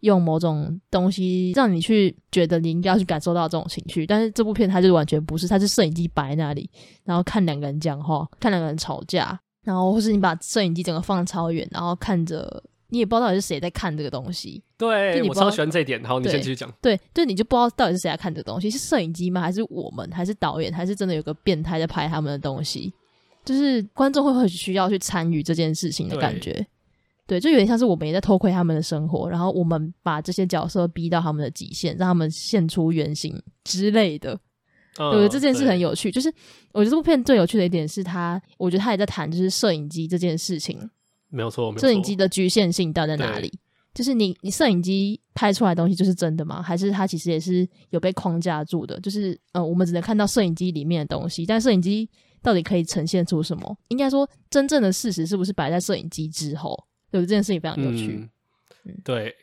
用某种东西让你去觉得你应该要去感受到这种情绪，但是这部片它就完全不是，它是摄影机摆在那里，然后看两个人讲话，看两个人吵架，然后或是你把摄影机整个放超远，然后看着你也不知道到底是谁在看这个东西。对，我超喜欢这一点。好，你先继续讲。对，对，你就不知道到底是谁在看这个东西，是摄影机吗？还是我们？还是导演？还是真的有个变态在拍他们的东西？就是观众会很需要去参与这件事情的感觉？对，就有点像是我们也在偷窥他们的生活，然后我们把这些角色逼到他们的极限，让他们现出原形之类的。嗯、对，这件事很有趣。就是我觉得这部片最有趣的一点是他，我觉得他也在谈就是摄影机这件事情。没有错，没有错。摄影机的局限性到底在哪里？就是你你摄影机拍出来的东西就是真的吗？还是它其实也是有被框架住的？就是呃，我们只能看到摄影机里面的东西，但摄影机到底可以呈现出什么？应该说，真正的事实是不是摆在摄影机之后？有这件事情非常有趣，嗯，对，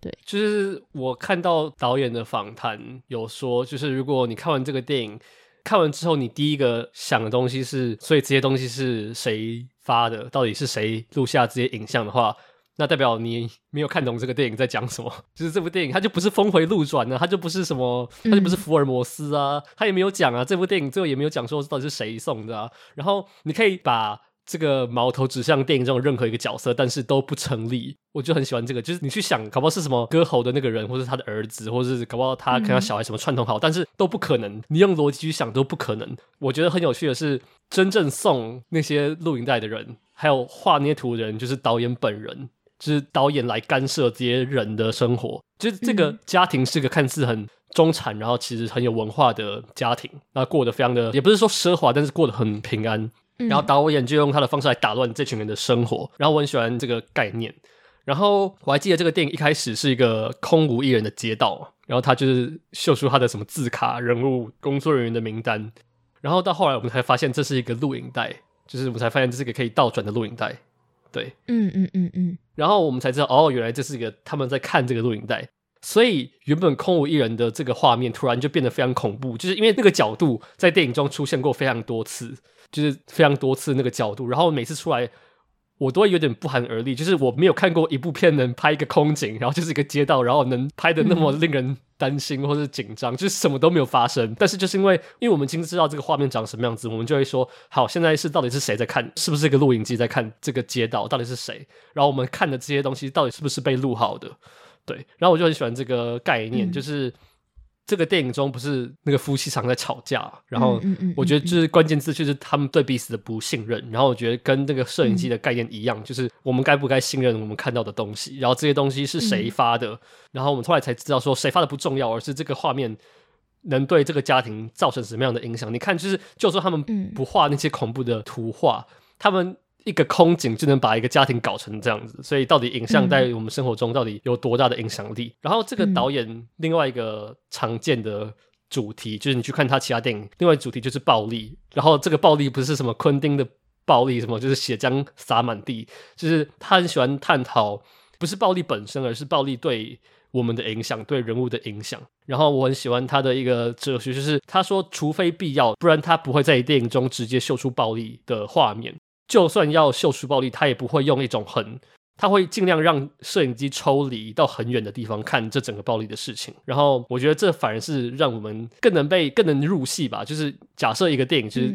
对，就是我看到导演的访谈有说，就是如果你看完这个电影，看完之后你第一个想的东西是，所以这些东西是谁发的？到底是谁录下这些影像的话，那代表你没有看懂这个电影在讲什么。就是这部电影它就不是峰回路转呢，它就不是什么，它就不是福尔摩斯啊，它也没有讲啊，这部电影最后也没有讲说到底是谁送的啊。然后你可以把。这个矛头指向电影中任何一个角色，但是都不成立。我就很喜欢这个，就是你去想，搞不好是什么割喉的那个人，或是他的儿子，或者是搞不好他跟他小孩什么串通好，嗯、但是都不可能。你用逻辑去想都不可能。我觉得很有趣的是，真正送那些录影带的人，还有画那些图的人，就是导演本人，就是导演来干涉这些人的生活。就是这个家庭是个看似很中产，然后其实很有文化的家庭，那过得非常的，也不是说奢华，但是过得很平安。然后导演就用他的方式来打乱这群人的生活，然后我很喜欢这个概念。然后我还记得这个电影一开始是一个空无一人的街道，然后他就是秀出他的什么字卡、人物、工作人员的名单。然后到后来我们才发现这是一个录影带，就是我们才发现这是一个可以倒转的录影带。对，嗯嗯嗯嗯。然后我们才知道，哦，原来这是一个他们在看这个录影带。所以原本空无一人的这个画面突然就变得非常恐怖，就是因为那个角度在电影中出现过非常多次。就是非常多次那个角度，然后每次出来我都会有点不寒而栗。就是我没有看过一部片能拍一个空景，然后就是一个街道，然后能拍的那么令人担心或是紧张，嗯、就是什么都没有发生。但是就是因为因为我们已经知道这个画面长什么样子，我们就会说好，现在是到底是谁在看？是不是一个录影机在看这个街道？到底是谁？然后我们看的这些东西到底是不是被录好的？对，然后我就很喜欢这个概念，嗯、就是。这个电影中不是那个夫妻常在吵架，然后我觉得就是关键字就是他们对彼此的不信任，然后我觉得跟那个摄影机的概念一样，就是我们该不该信任我们看到的东西，然后这些东西是谁发的，然后我们后来才知道说谁发的不重要，而是这个画面能对这个家庭造成什么样的影响。你看，就是就说他们不画那些恐怖的图画，他们。一个空景就能把一个家庭搞成这样子，所以到底影像在我们生活中到底有多大的影响力？嗯、然后这个导演另外一个常见的主题，就是你去看他其他电影，另外主题就是暴力。然后这个暴力不是什么昆汀的暴力，什么就是血浆洒满地，就是他很喜欢探讨不是暴力本身，而是暴力对我们的影响，对人物的影响。然后我很喜欢他的一个哲学，就是他说，除非必要，不然他不会在电影中直接秀出暴力的画面。就算要秀出暴力，他也不会用一种很，他会尽量让摄影机抽离到很远的地方看这整个暴力的事情。然后我觉得这反而是让我们更能被更能入戏吧。就是假设一个电影，就是、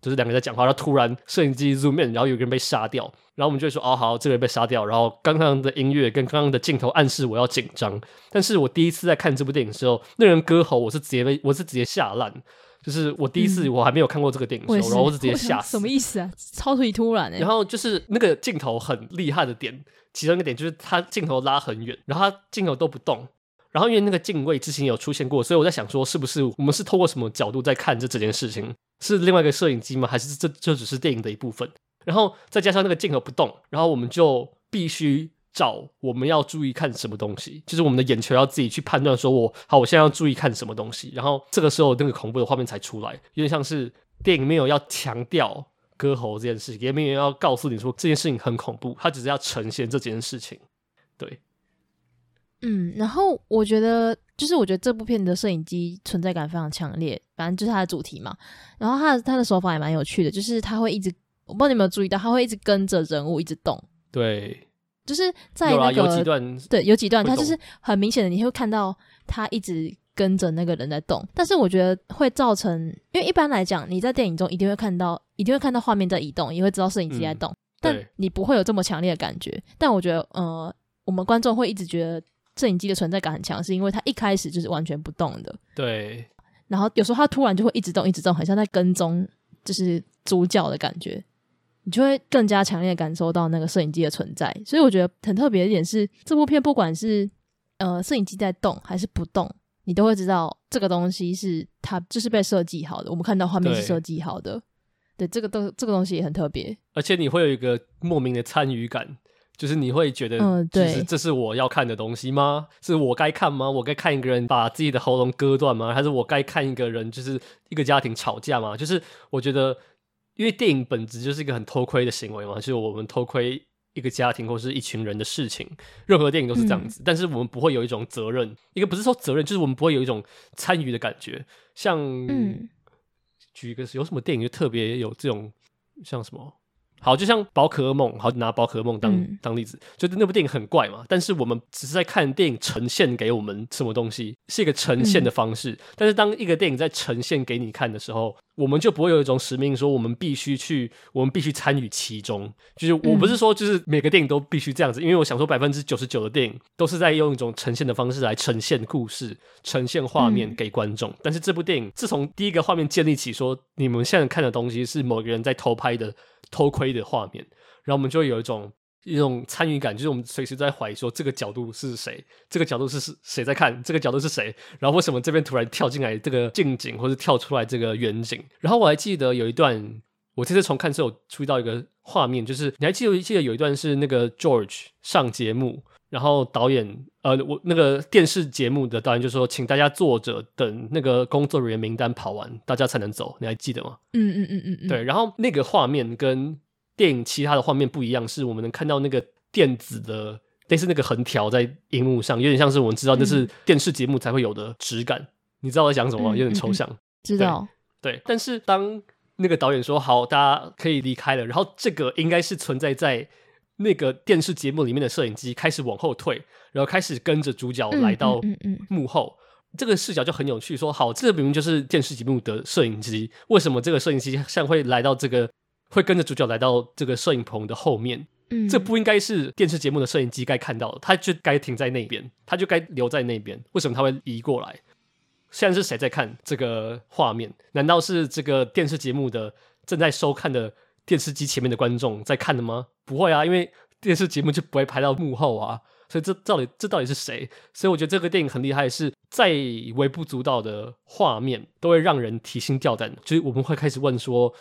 就是两个人在讲话，然后突然摄影机 zoom in，然后有个人被杀掉，然后我们就会说哦好，这个人被杀掉。然后刚刚的音乐跟刚刚的镜头暗示我要紧张。但是我第一次在看这部电影的时候，那人割喉，我是直接被我是直接吓烂。就是我第一次，我还没有看过这个电影的时候，嗯、然后我就直接吓死。什么意思啊？超级突然哎、欸！然后就是那个镜头很厉害的点，其中一个点就是它镜头拉很远，然后它镜头都不动。然后因为那个镜位之前有出现过，所以我在想说，是不是我们是透过什么角度在看这这件事情？是另外一个摄影机吗？还是这这只是电影的一部分？然后再加上那个镜头不动，然后我们就必须。找我们要注意看什么东西，就是我们的眼球要自己去判断，说我好，我现在要注意看什么东西，然后这个时候那个恐怖的画面才出来，有点像是电影没有要强调割喉这件事情，也没有要告诉你说这件事情很恐怖，它只是要呈现这件事情。对，嗯，然后我觉得就是我觉得这部片的摄影机存在感非常强烈，反正就是它的主题嘛，然后它的它的手法也蛮有趣的，就是它会一直，我不知道你有没有注意到，它会一直跟着人物一直动，对。就是在那个有几段对，有几段，他就是很明显的，你会看到他一直跟着那个人在动。但是我觉得会造成，因为一般来讲，你在电影中一定会看到，一定会看到画面在移动，也会知道摄影机在动，嗯、但你不会有这么强烈的感觉。但我觉得，呃，我们观众会一直觉得摄影机的存在感很强，是因为它一开始就是完全不动的。对。然后有时候它突然就会一直动，一直动，很像在跟踪，就是主角的感觉。你就会更加强烈感受到那个摄影机的存在，所以我觉得很特别的一点是，这部片不管是呃摄影机在动还是不动，你都会知道这个东西是它就是被设计好的。我们看到画面是设计好的，对，对这个东这个东西也很特别，而且你会有一个莫名的参与感，就是你会觉得，嗯，对，这是我要看的东西吗？是我该看吗？我该看一个人把自己的喉咙割断吗？还是我该看一个人就是一个家庭吵架吗？就是我觉得。因为电影本质就是一个很偷窥的行为嘛，就是我们偷窥一个家庭或是一群人的事情，任何电影都是这样子。嗯、但是我们不会有一种责任，一个不是说责任，就是我们不会有一种参与的感觉。像，嗯、举一个有什么电影就特别有这种，像什么？好，就像宝可梦，好，拿宝可梦当、嗯、当例子，就是那部电影很怪嘛，但是我们只是在看电影呈现给我们什么东西，是一个呈现的方式。嗯、但是当一个电影在呈现给你看的时候，我们就不会有一种使命，说我们必须去，我们必须参与其中。就是我不是说就是每个电影都必须这样子，因为我想说百分之九十九的电影都是在用一种呈现的方式来呈现故事、呈现画面给观众。嗯、但是这部电影自从第一个画面建立起，说你们现在看的东西是某个人在偷拍的。偷窥的画面，然后我们就有一种一种参与感，就是我们随时在怀疑说这个角度是谁，这个角度是是谁在看，这个角度是谁，然后为什么这边突然跳进来这个近景，或者跳出来这个远景？然后我还记得有一段，我这次重看之后注意到一个画面，就是你还记得记得有一段是那个 George 上节目。然后导演，呃，我那个电视节目的导演就说，请大家坐着等那个工作人员名单跑完，大家才能走。你还记得吗？嗯嗯嗯嗯嗯。对，然后那个画面跟电影其他的画面不一样，是我们能看到那个电子的类似那个横条在荧幕上，有点像是我们知道那是电视节目才会有的质感。嗯、你知道我在讲什么吗？有点抽象。嗯嗯嗯、知道。对，但是当那个导演说好，大家可以离开了，然后这个应该是存在在。那个电视节目里面的摄影机开始往后退，然后开始跟着主角来到幕后，这个视角就很有趣。说好，这个明明就是电视节目的摄影机，为什么这个摄影机像会来到这个，会跟着主角来到这个摄影棚的后面？嗯，这不应该是电视节目的摄影机该看到的，他就该停在那边，他就该留在那边。为什么他会移过来？现在是谁在看这个画面？难道是这个电视节目的正在收看的？电视机前面的观众在看的吗？不会啊，因为电视节目就不会拍到幕后啊，所以这到底这到底是谁？所以我觉得这个电影很厉害，是再微不足道的画面都会让人提心吊胆，就是我们会开始问说，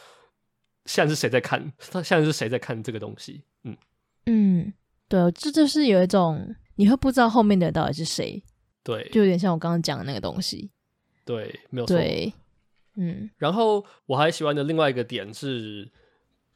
现在是谁在看？他 现在是谁在看这个东西？嗯。嗯，对，这就是有一种你会不知道后面的到底是谁，对，就有点像我刚刚讲的那个东西，对，没有错，对，嗯，然后我还喜欢的另外一个点是。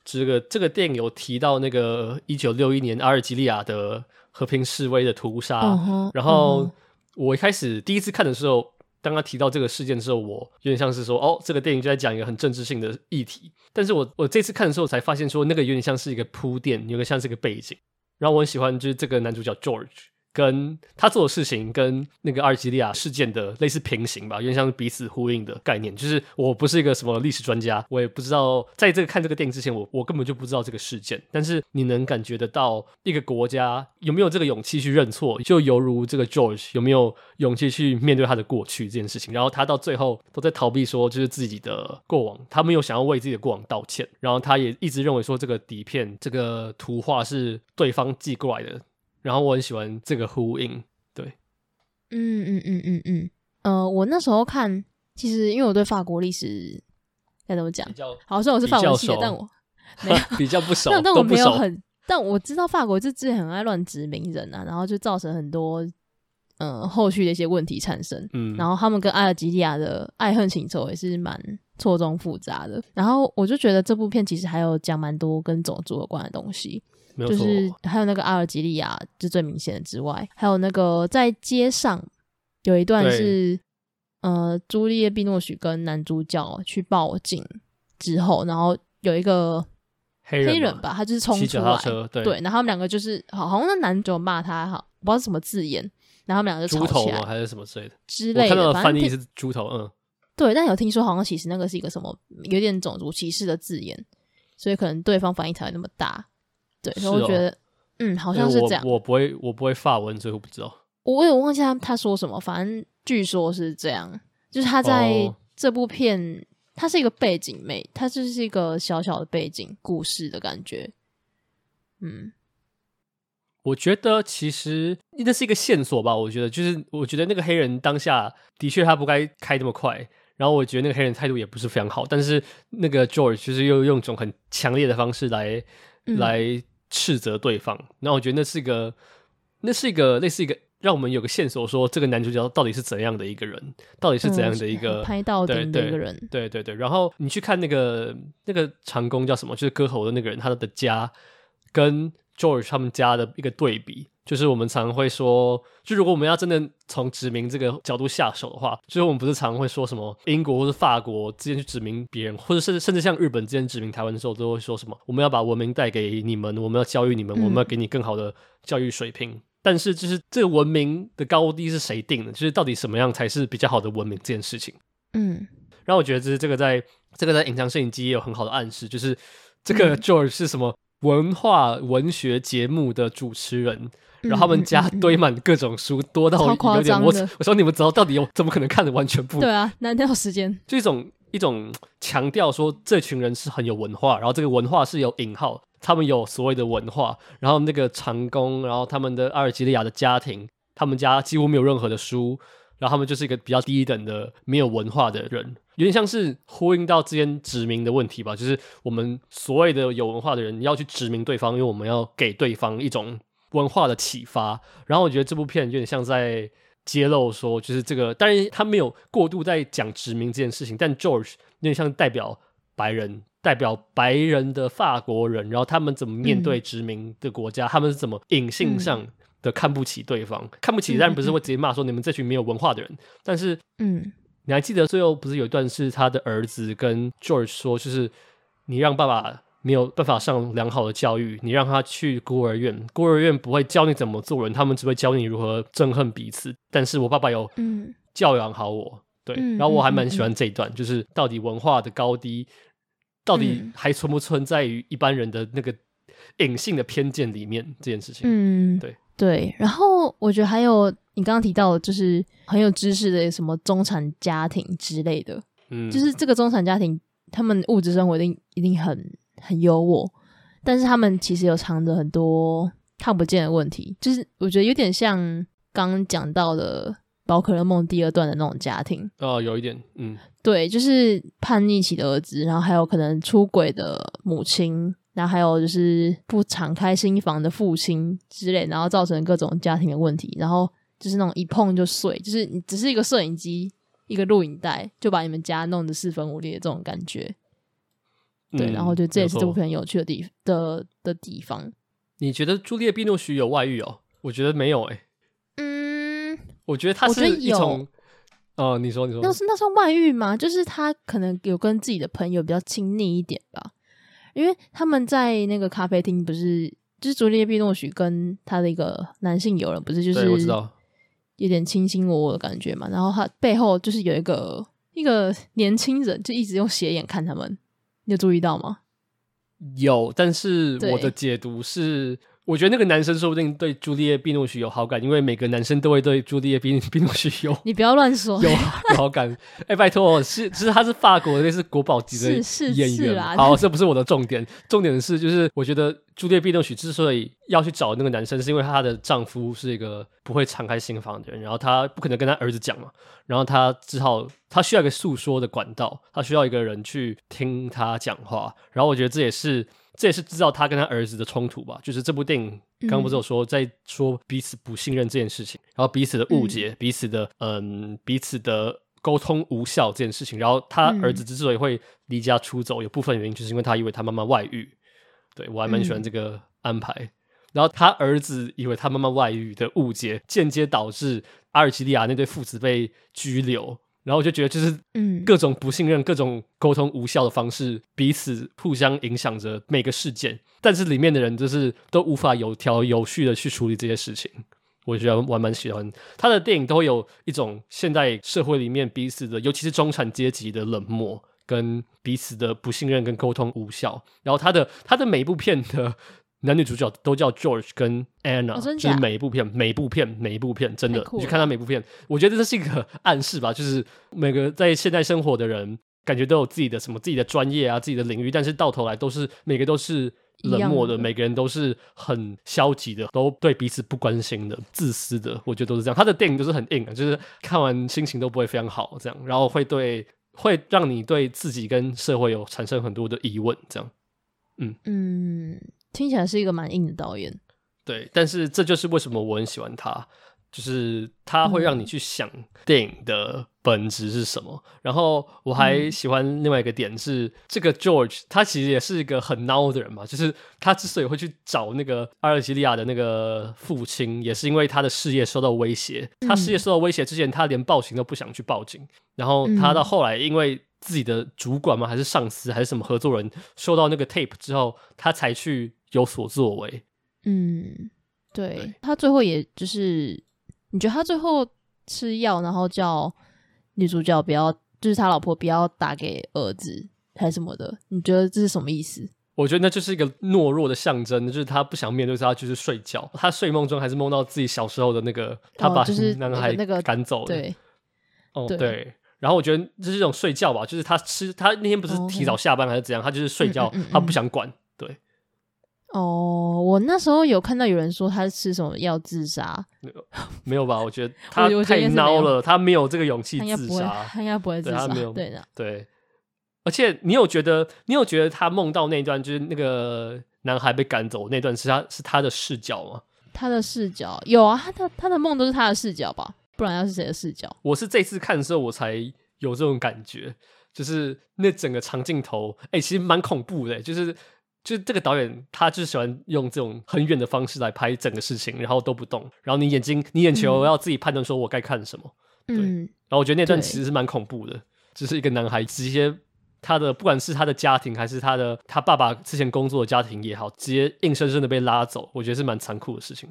这个这个电影有提到那个一九六一年阿尔及利亚的和平示威的屠杀，然后我一开始第一次看的时候，当他提到这个事件的时候，我有点像是说，哦，这个电影就在讲一个很政治性的议题。但是我我这次看的时候才发现，说那个有点像是一个铺垫，有点像是一个背景。然后我很喜欢就是这个男主角 George。跟他做的事情跟那个阿尔及利亚事件的类似平行吧，有点像是彼此呼应的概念。就是我不是一个什么历史专家，我也不知道在这个看这个电影之前，我我根本就不知道这个事件。但是你能感觉得到一个国家有没有这个勇气去认错，就犹如这个 George 有没有勇气去面对他的过去这件事情。然后他到最后都在逃避说，就是自己的过往，他没有想要为自己的过往道歉。然后他也一直认为说，这个底片、这个图画是对方寄过来的。然后我很喜欢这个呼应，对，嗯嗯嗯嗯嗯，呃，我那时候看，其实因为我对法国历史该怎么讲，好像我是法文系的，比较熟但我 没有 比较不熟，但但我没有很，但我知道法国就之前很爱乱殖民人啊，然后就造成很多呃后续的一些问题产生，嗯，然后他们跟阿尔及利亚的爱恨情仇也是蛮错综复杂的，然后我就觉得这部片其实还有讲蛮多跟种族有关的东西。没有错就是还有那个阿尔及利亚，就最明显的之外，还有那个在街上有一段是，呃，朱丽叶·碧诺许跟男主角去报警之后，然后有一个黑人黑人吧，他就是冲出来，对，对，然后他们两个就是好，好像那男主角骂他，好，不知道是什么字眼，然后他们两个就吵起来，猪头还是什么之类的？之类的，我看到的翻译是猪头，嗯，对，但有听说好像其实那个是一个什么有点种族歧视的字眼，所以可能对方反应才会那么大。对，所以我觉得，哦、嗯，好像是这样。欸、我，我不会，我不会发文，所以我不知道。我有忘记他他说什么，反正据说是这样，就是他在这部片，哦、它是一个背景美，它就是一个小小的背景故事的感觉。嗯，我觉得其实那是一个线索吧。我觉得，就是我觉得那个黑人当下的确他不该开这么快，然后我觉得那个黑人态度也不是非常好，但是那个 George 就是又用一种很强烈的方式来、嗯、来。斥责对方，那我觉得那是一个，那是一个类似一个让我们有个线索，说这个男主角到底是怎样的一个人，到底是怎样的一个、嗯、拍到的一个人，对对，对对对。然后你去看那个那个长工叫什么，就是割喉的那个人，他的家跟 George 他们家的一个对比。就是我们常会说，就如果我们要真的从殖民这个角度下手的话，就是我们不是常会说什么英国或者法国之间去殖民别人，或者甚至甚至像日本之间殖民台湾的时候，都会说什么我们要把文明带给你们，我们要教育你们，我们要给你更好的教育水平。嗯、但是，就是这个文明的高低是谁定的？就是到底什么样才是比较好的文明这件事情？嗯，然后我觉得就是这个在这个在隐藏摄影机也有很好的暗示，就是这个 George 是什么文化文学节目的主持人。然后他们家堆满各种书，嗯、多到有点我我说你们知道到底有怎么可能看的完全不？对啊，难掉时间。就一种一种强调说这群人是很有文化，然后这个文化是有引号，他们有所谓的文化。然后那个长工，然后他们的阿尔及利亚的家庭，他们家几乎没有任何的书，然后他们就是一个比较低等的没有文化的人，有点像是呼应到之间殖民的问题吧。就是我们所谓的有文化的人要去殖民对方，因为我们要给对方一种。文化的启发，然后我觉得这部片有点像在揭露说，就是这个，当然他没有过度在讲殖民这件事情，但 George 有点像代表白人，代表白人的法国人，然后他们怎么面对殖民的国家，嗯、他们是怎么隐性上的看不起对方，嗯、看不起，当然不是会直接骂说你们这群没有文化的人，但是，嗯，你还记得最后不是有一段是他的儿子跟 George 说，就是你让爸爸。没有办法上良好的教育，你让他去孤儿院，孤儿院不会教你怎么做人，他们只会教你如何憎恨彼此。但是我爸爸有教养好我，嗯、对，然后我还蛮喜欢这一段，嗯、就是到底文化的高低，到底还存不存在于一般人的那个隐性的偏见里面这件事情。嗯，对对。然后我觉得还有你刚刚提到，就是很有知识的什么中产家庭之类的，嗯，就是这个中产家庭，他们物质生活一定一定很。很优渥，但是他们其实有藏着很多看不见的问题，就是我觉得有点像刚刚讲到的《宝可梦》第二段的那种家庭。哦，有一点，嗯，对，就是叛逆期的儿子，然后还有可能出轨的母亲，然后还有就是不敞开心房的父亲之类，然后造成各种家庭的问题，然后就是那种一碰就碎，就是你只是一个摄影机、一个录影带，就把你们家弄得四分五裂的这种感觉。对，嗯然后我觉得这也是这部片很有趣的地的的地方。你觉得朱丽叶·碧诺许有外遇哦？我觉得没有诶、嗯，我觉得他是我觉得有一种，哦，你说你说，那是那算外遇吗？就是他可能有跟自己的朋友比较亲密一点吧，因为他们在那个咖啡厅不是，就是朱丽叶·碧诺许跟他的一个男性友人不是就是对我知道，有点卿卿我我的感觉嘛，然后他背后就是有一个一个年轻人就一直用斜眼看他们，你有注意到吗？有，但是我的解读是，我觉得那个男生说不定对朱丽叶·碧诺许有好感，因为每个男生都会对朱丽叶·碧碧诺许有你不要乱说，有有好感。哎、欸，拜托，是其实他是法国的，那是国宝级的演员。好，这不是我的重点，重点是就是我觉得朱丽叶·碧诺许之所以要去找那个男生，是因为她的丈夫是一个不会敞开心房的人，然后她不可能跟她儿子讲嘛，然后她只好她需要一个诉说的管道，她需要一个人去听她讲话，然后我觉得这也是。这也是知道他跟他儿子的冲突吧，就是这部电影刚刚不是有说在说彼此不信任这件事情，嗯、然后彼此的误解，嗯、彼此的嗯，彼此的沟通无效这件事情，然后他儿子之所以会离家出走，嗯、有部分原因就是因为他以为他妈妈外遇，对，我还蛮喜欢这个安排，嗯、然后他儿子以为他妈妈外遇的误解，间接导致阿尔及利亚那对父子被拘留。然后我就觉得，就是嗯，各种不信任、嗯、各种沟通无效的方式，彼此互相影响着每个事件。但是里面的人就是都无法有条有序的去处理这些事情。我觉得我还蛮喜欢他的电影，都会有一种现代社会里面彼此的，尤其是中产阶级的冷漠，跟彼此的不信任跟沟通无效。然后他的他的每一部片的。男女主角都叫 George 跟 Anna，、哦、就是每一部片，每一部片，每一部片，真的，你去看他每部片，我觉得这是一个暗示吧，就是每个在现代生活的人，感觉都有自己的什么自己的专业啊，自己的领域，但是到头来都是每个都是冷漠的，的。每个人都是很消极的，都对彼此不关心的，自私的，我觉得都是这样。他的电影都是很硬的，就是看完心情都不会非常好，这样，然后会对会让你对自己跟社会有产生很多的疑问，这样，嗯。嗯。听起来是一个蛮硬的导演，对，但是这就是为什么我很喜欢他，就是他会让你去想电影的本质是什么。嗯、然后我还喜欢另外一个点是，嗯、这个 George 他其实也是一个很孬的人嘛，就是他之所以会去找那个阿尔及利亚的那个父亲，也是因为他的事业受到威胁。嗯、他事业受到威胁之前，他连报警都不想去报警。然后他到后来，因为自己的主管嘛，还是上司，还是什么合作人，收到那个 tape 之后，他才去。有所作为，嗯，对，对。他最后也就是，你觉得他最后吃药，然后叫女主角不要，就是他老婆不要打给儿子还是什么的，你觉得这是什么意思？我觉得那就是一个懦弱的象征，就是他不想面对他，就是睡觉，他睡梦中还是梦到自己小时候的那个，他把男孩那个赶走了，对，哦对，然后我觉得这是一种睡觉吧，就是他吃，他那天不是提早下班还是怎样，他就是睡觉，他不想管，对。哦，我那时候有看到有人说他吃什么药自杀，没有吧？我觉得 他太孬了，他没有这个勇气自杀，他应该不会自杀，他没有对的，对。而且你有觉得，你有觉得他梦到那一段，就是那个男孩被赶走那段，是他是他的视角吗？他的视角有啊，他的他的梦都是他的视角吧？不然要是谁的视角？我是这次看的时候，我才有这种感觉，就是那整个长镜头，哎、欸，其实蛮恐怖的，就是。就这个导演，他就喜欢用这种很远的方式来拍整个事情，然后都不动，然后你眼睛、你眼球要自己判断，说我该看什么。嗯、对，然后我觉得那段其实是蛮恐怖的，只是一个男孩直接他的不管是他的家庭还是他的他爸爸之前工作的家庭也好，直接硬生生的被拉走，我觉得是蛮残酷的事情。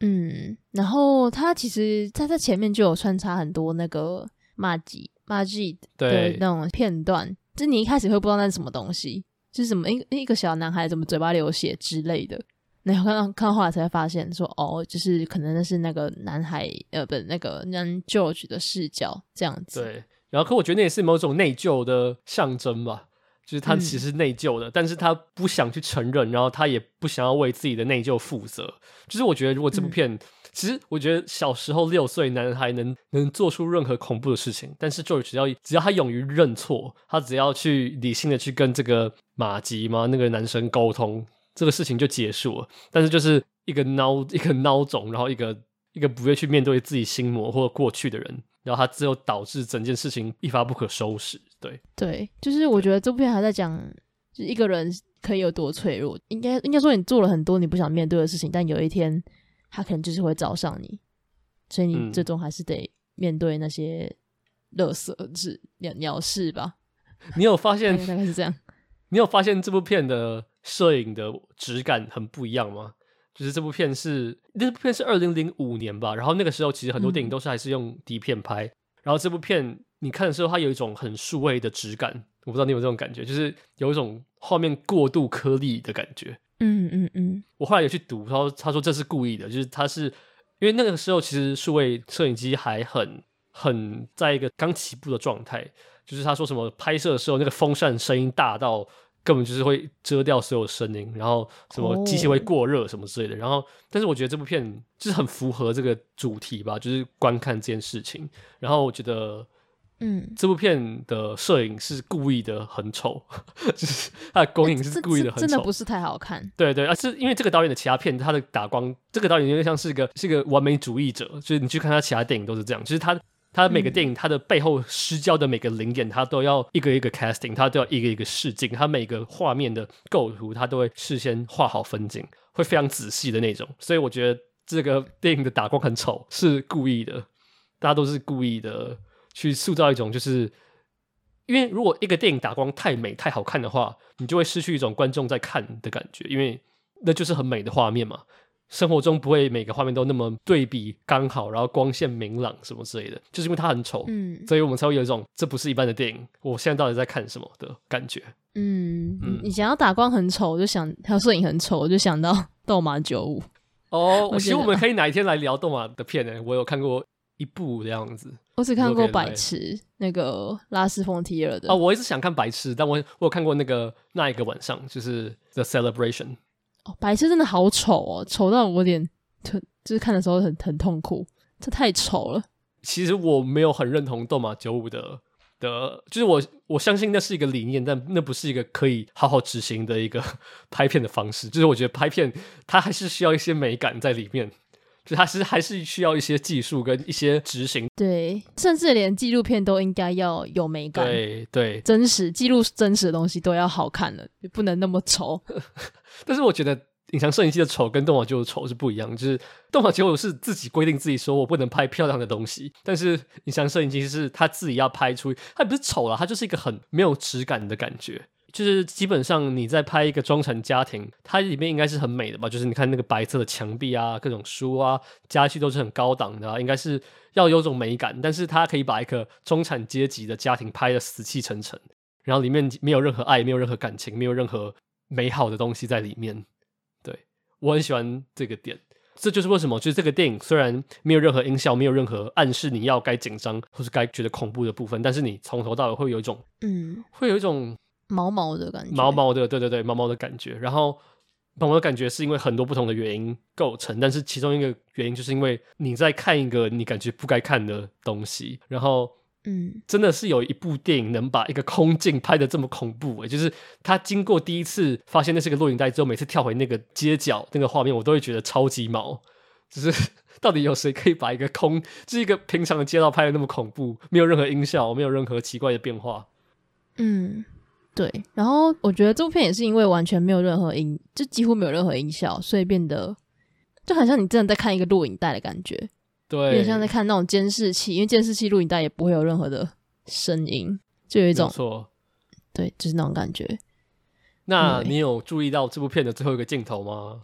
嗯，然后他其实在这前面就有穿插很多那个马吉马吉的那种片段，就你一开始会不知道那是什么东西。就是什么一一个小男孩怎么嘴巴流血之类的，然后看到看到后来才发现说哦，就是可能那是那个男孩呃不那个男 George 的视角这样子。对，然后可我觉得那也是某种内疚的象征吧，就是他其实内疚的，嗯、但是他不想去承认，然后他也不想要为自己的内疚负责。就是我觉得如果这部片。嗯其实我觉得小时候六岁男孩能能做出任何恐怖的事情，但是 George 只要只要他勇于认错，他只要去理性的去跟这个马吉嘛那个男生沟通，这个事情就结束了。但是就是一个孬一个孬种，然后一个一个不愿去面对自己心魔或过去的人，然后他最后导致整件事情一发不可收拾。对对，就是我觉得这部片还在讲就一个人可以有多脆弱？应该应该说，你做了很多你不想面对的事情，但有一天他可能就是会找上你，所以你最终还是得面对那些乐色是鸟鸟事吧？你有发现大概是这样？你有发现这部片的摄影的质感很不一样吗？就是这部片是这部片是二零零五年吧，然后那个时候其实很多电影都是还是用底片拍，嗯、然后这部片你看的时候，它有一种很数位的质感，我不知道你有这种感觉，就是有一种画面过度颗粒的感觉。嗯嗯嗯。我后来有去读，他说他说这是故意的，就是他是因为那个时候其实数位摄影机还很很在一个刚起步的状态，就是他说什么拍摄的时候那个风扇声音大到。根本就是会遮掉所有声音，然后什么机器会过热什么之类的。然后，但是我觉得这部片就是很符合这个主题吧，就是观看这件事情。然后我觉得，嗯，这部片的摄影是故意的很丑，就是它的光影是故意的很丑，真的不是太好看。对对，而是因为这个导演的其他片，他的打光，这个导演有点像是一个是一个完美主义者，就是你去看他其他电影都是这样，就是他。他每个电影，他的背后失焦的每个灵眼，他都要一个一个 casting，他都要一个一个试镜，他每个画面的构图，他都会事先画好分镜，会非常仔细的那种。所以我觉得这个电影的打光很丑，是故意的，大家都是故意的去塑造一种，就是因为如果一个电影打光太美、太好看的话，你就会失去一种观众在看的感觉，因为那就是很美的画面嘛。生活中不会每个画面都那么对比刚好，然后光线明朗什么之类的，就是因为它很丑，嗯，所以我们才会有一种这不是一般的电影，我现在到底在看什么的感觉。嗯，嗯，你想要打光很丑，我就想还有摄影很丑，我就想到《斗马九五》。哦，我希望我们可以哪一天来聊斗马的片呢？我有看过一部的样子，我只看过《白痴》那个拉斯冯提尔的。哦，我一直想看《白痴》，但我我有看过那个那一个晚上，就是《The Celebration》。哦，白痴真的好丑哦，丑到我有点，就是看的时候很很痛苦，这太丑了。其实我没有很认同《斗马九五》的的，就是我我相信那是一个理念，但那不是一个可以好好执行的一个 拍片的方式。就是我觉得拍片它还是需要一些美感在里面，就它是还是需要一些技术跟一些执行。对，甚至连纪录片都应该要有美感。对对，真实记录真实的东西都要好看了，也不能那么丑。但是我觉得隐藏摄影机的丑跟动画九五的丑是不一样，就是动画九五是自己规定自己说我不能拍漂亮的东西，但是隐藏摄影机是他自己要拍出，它不是丑了，它就是一个很没有质感的感觉。就是基本上你在拍一个中产家庭，它里面应该是很美的吧？就是你看那个白色的墙壁啊，各种书啊，家具都是很高档的啊，应该是要有种美感。但是它可以把一个中产阶级的家庭拍的死气沉沉，然后里面没有任何爱，没有任何感情，没有任何。美好的东西在里面，对，我很喜欢这个点，这就是为什么，就是这个电影虽然没有任何音效，没有任何暗示你要该紧张或是该觉得恐怖的部分，但是你从头到尾会有一种，嗯，会有一种毛毛的感觉，毛毛的，对对对，毛毛的感觉。然后毛毛的感觉是因为很多不同的原因构成，但是其中一个原因就是因为你在看一个你感觉不该看的东西，然后。嗯，真的是有一部电影能把一个空镜拍的这么恐怖诶，就是他经过第一次发现那是个录影带之后，每次跳回那个街角那个画面，我都会觉得超级毛。就是到底有谁可以把一个空，就是一个平常的街道拍的那么恐怖，没有任何音效，没有任何奇怪的变化？嗯，对。然后我觉得这部片也是因为完全没有任何音，就几乎没有任何音效，所以变得就很像你真的在看一个录影带的感觉。对，有点像在看那种监视器，因为监视器录影带也不会有任何的声音，就有一种错，对，就是那种感觉。那你有注意到这部片的最后一个镜头吗？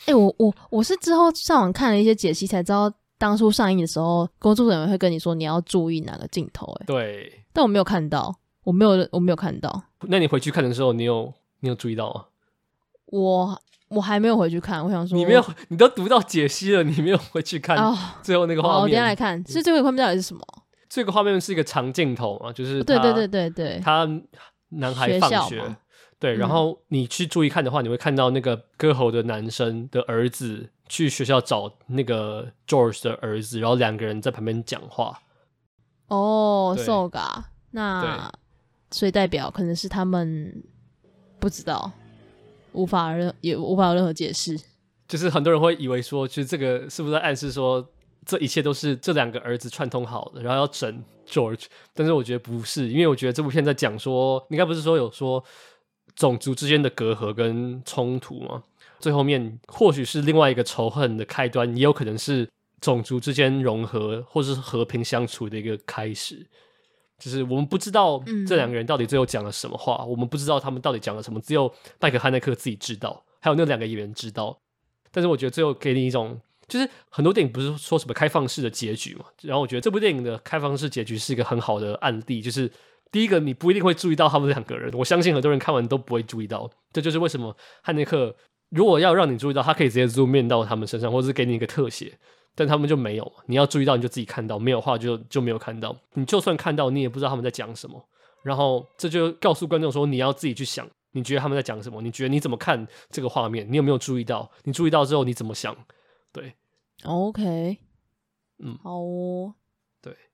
哎、欸，我我我是之后上网看了一些解析，才知道当初上映的时候，工作人员会跟你说你要注意哪个镜头。哎，对，但我没有看到，我没有，我没有看到。那你回去看的时候，你有你有注意到吗？我。我还没有回去看，我想说，你没有，你都读到解析了，你没有回去看最后那个画面。我等下来看，是最后一个画面到底是什么？这个画面是一个长镜头嘛，就是对对对对对，他男孩放学，对，然后你去注意看的话，你会看到那个歌喉的男生的儿子去学校找那个 George 的儿子，然后两个人在旁边讲话。哦，so ga，那所以代表可能是他们不知道。无法任也无法有任何解释，就是很多人会以为说，就是这个是不是在暗示说，这一切都是这两个儿子串通好的，然后要整 George？但是我觉得不是，因为我觉得这部片在讲说，你刚不是说有说种族之间的隔阂跟冲突嘛。最后面或许是另外一个仇恨的开端，也有可能是种族之间融合或是和平相处的一个开始。就是我们不知道这两个人到底最后讲了什么话，嗯、我们不知道他们到底讲了什么，只有麦克汉奈克自己知道，还有那两个演员知道。但是我觉得最后给你一种，就是很多电影不是说什么开放式的结局嘛，然后我觉得这部电影的开放式结局是一个很好的案例，就是第一个你不一定会注意到他们两个人，我相信很多人看完都不会注意到，这就是为什么汉内克如果要让你注意到，他可以直接 zoom in 到他们身上，或者是给你一个特写。但他们就没有，你要注意到你就自己看到，没有话就就没有看到。你就算看到，你也不知道他们在讲什么。然后这就告诉观众说，你要自己去想，你觉得他们在讲什么？你觉得你怎么看这个画面？你有没有注意到？你注意到之后你怎么想？对，OK，嗯，好哦。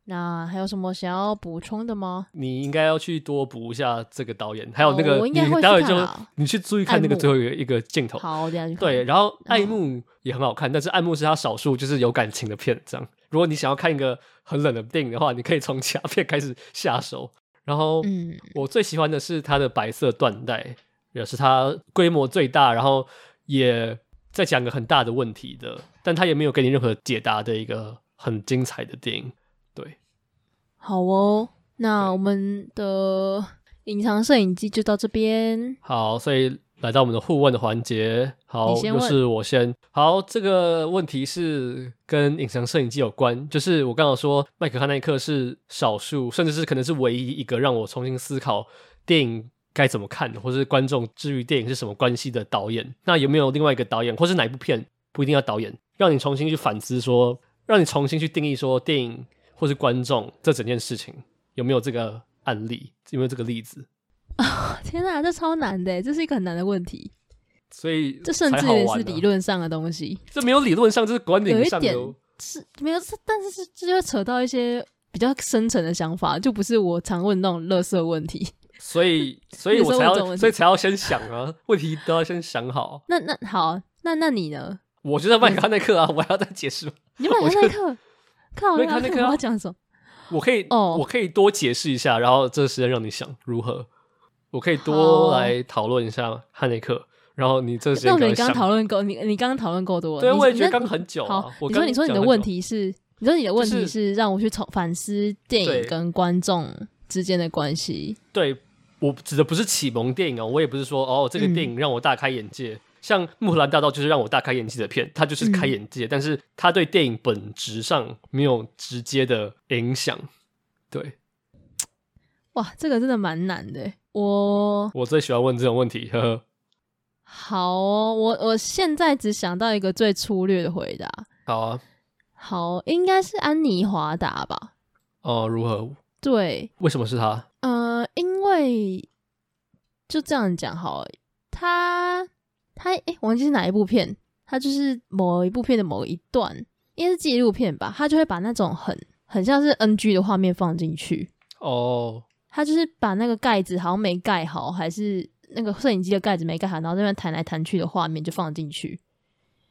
那还有什么想要补充的吗？你应该要去多补一下这个导演，还有那个，哦、我应该会去看，你待会就你去注意看那个最后一个一个镜头。好，这样对。然后爱慕也很好看，嗯、但是爱慕是他少数就是有感情的片。这样，如果你想要看一个很冷的电影的话，你可以从其他片开始下手。然后，嗯，我最喜欢的是他的白色缎带，也是他规模最大，然后也在讲个很大的问题的，但他也没有给你任何解答的一个很精彩的电影。好哦，那我们的隐藏摄影机就到这边。好，所以来到我们的互问的环节。好，就是我先。好，这个问题是跟隐藏摄影机有关。就是我刚刚说，麦可汉奈克是少数，甚至是可能是唯一一个让我重新思考电影该怎么看，或是观众至于电影是什么关系的导演。那有没有另外一个导演，或是哪一部片，不一定要导演，让你重新去反思说，让你重新去定义说电影。或是观众，这整件事情有没有这个案例？有没有这个例子？啊，天哪，这超难的，这是一个很难的问题。所以这甚至也是理论上的东西。这没有理论上，这是观点上的。有一点是没有，但是是这就会扯到一些比较深层的想法，就不是我常问那种垃圾问题。所以，所以我才要，所以才要先想啊，问题都要先想好。那那好，那那你呢？我就在麦克汉奈克啊，我还要再解释吗？你麦克汉奈克。看我看那个要讲什么？我可以哦，我可以多解释一下，然后这个时间让你想如何？我可以多来讨论一下汉内克，然后你这个时间。那你刚讨论够，你你刚刚讨论够多了。对，我也觉得刚很久。好，你说你说你的问题是，你说你的问题是让我去从反思电影跟观众之间的关系。对，我指的不是启蒙电影哦，我也不是说哦，这个电影让我大开眼界。像《穆赫兰大道》就是让我大开眼界的片，它就是开眼界，嗯、但是它对电影本质上没有直接的影响。对，哇，这个真的蛮难的。我我最喜欢问这种问题，呵呵。好哦，我我现在只想到一个最粗略的回答。好啊，好，应该是安妮华达吧？哦，如何？对，为什么是他？呃，因为就这样讲好了，他。他诶，忘记是哪一部片，他就是某一部片的某一段，应该是纪录片吧。他就会把那种很很像是 NG 的画面放进去。哦，他就是把那个盖子好像没盖好，还是那个摄影机的盖子没盖好，然后在那边弹来弹去的画面就放进去。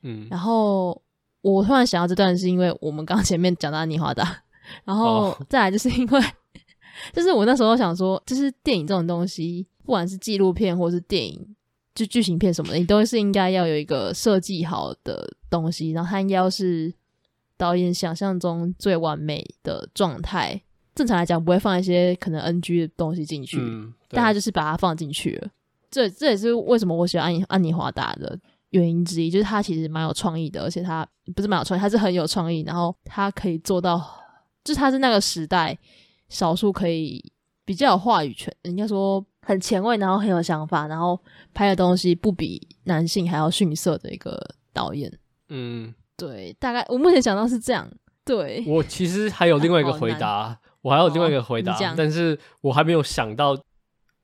嗯，然后我突然想到这段是因为我们刚前面讲到安妮华达，然后再来就是因为，就是我那时候想说，就是电影这种东西，不管是纪录片或是电影。就剧情片什么的，你都是应该要有一个设计好的东西，然后它应该要是导演想象中最完美的状态。正常来讲，不会放一些可能 NG 的东西进去，嗯、但他就是把它放进去了。这这也是为什么我喜欢安妮安妮华达的原因之一，就是他其实蛮有创意的，而且他不是蛮有创意，他是很有创意，然后他可以做到，就是他是那个时代少数可以比较有话语权，人家说。很前卫，然后很有想法，然后拍的东西不比男性还要逊色的一个导演。嗯，对，大概我目前想到是这样。对，我其实还有另外一个 回答，我还有另外一个回答，哦、但是我还没有想到，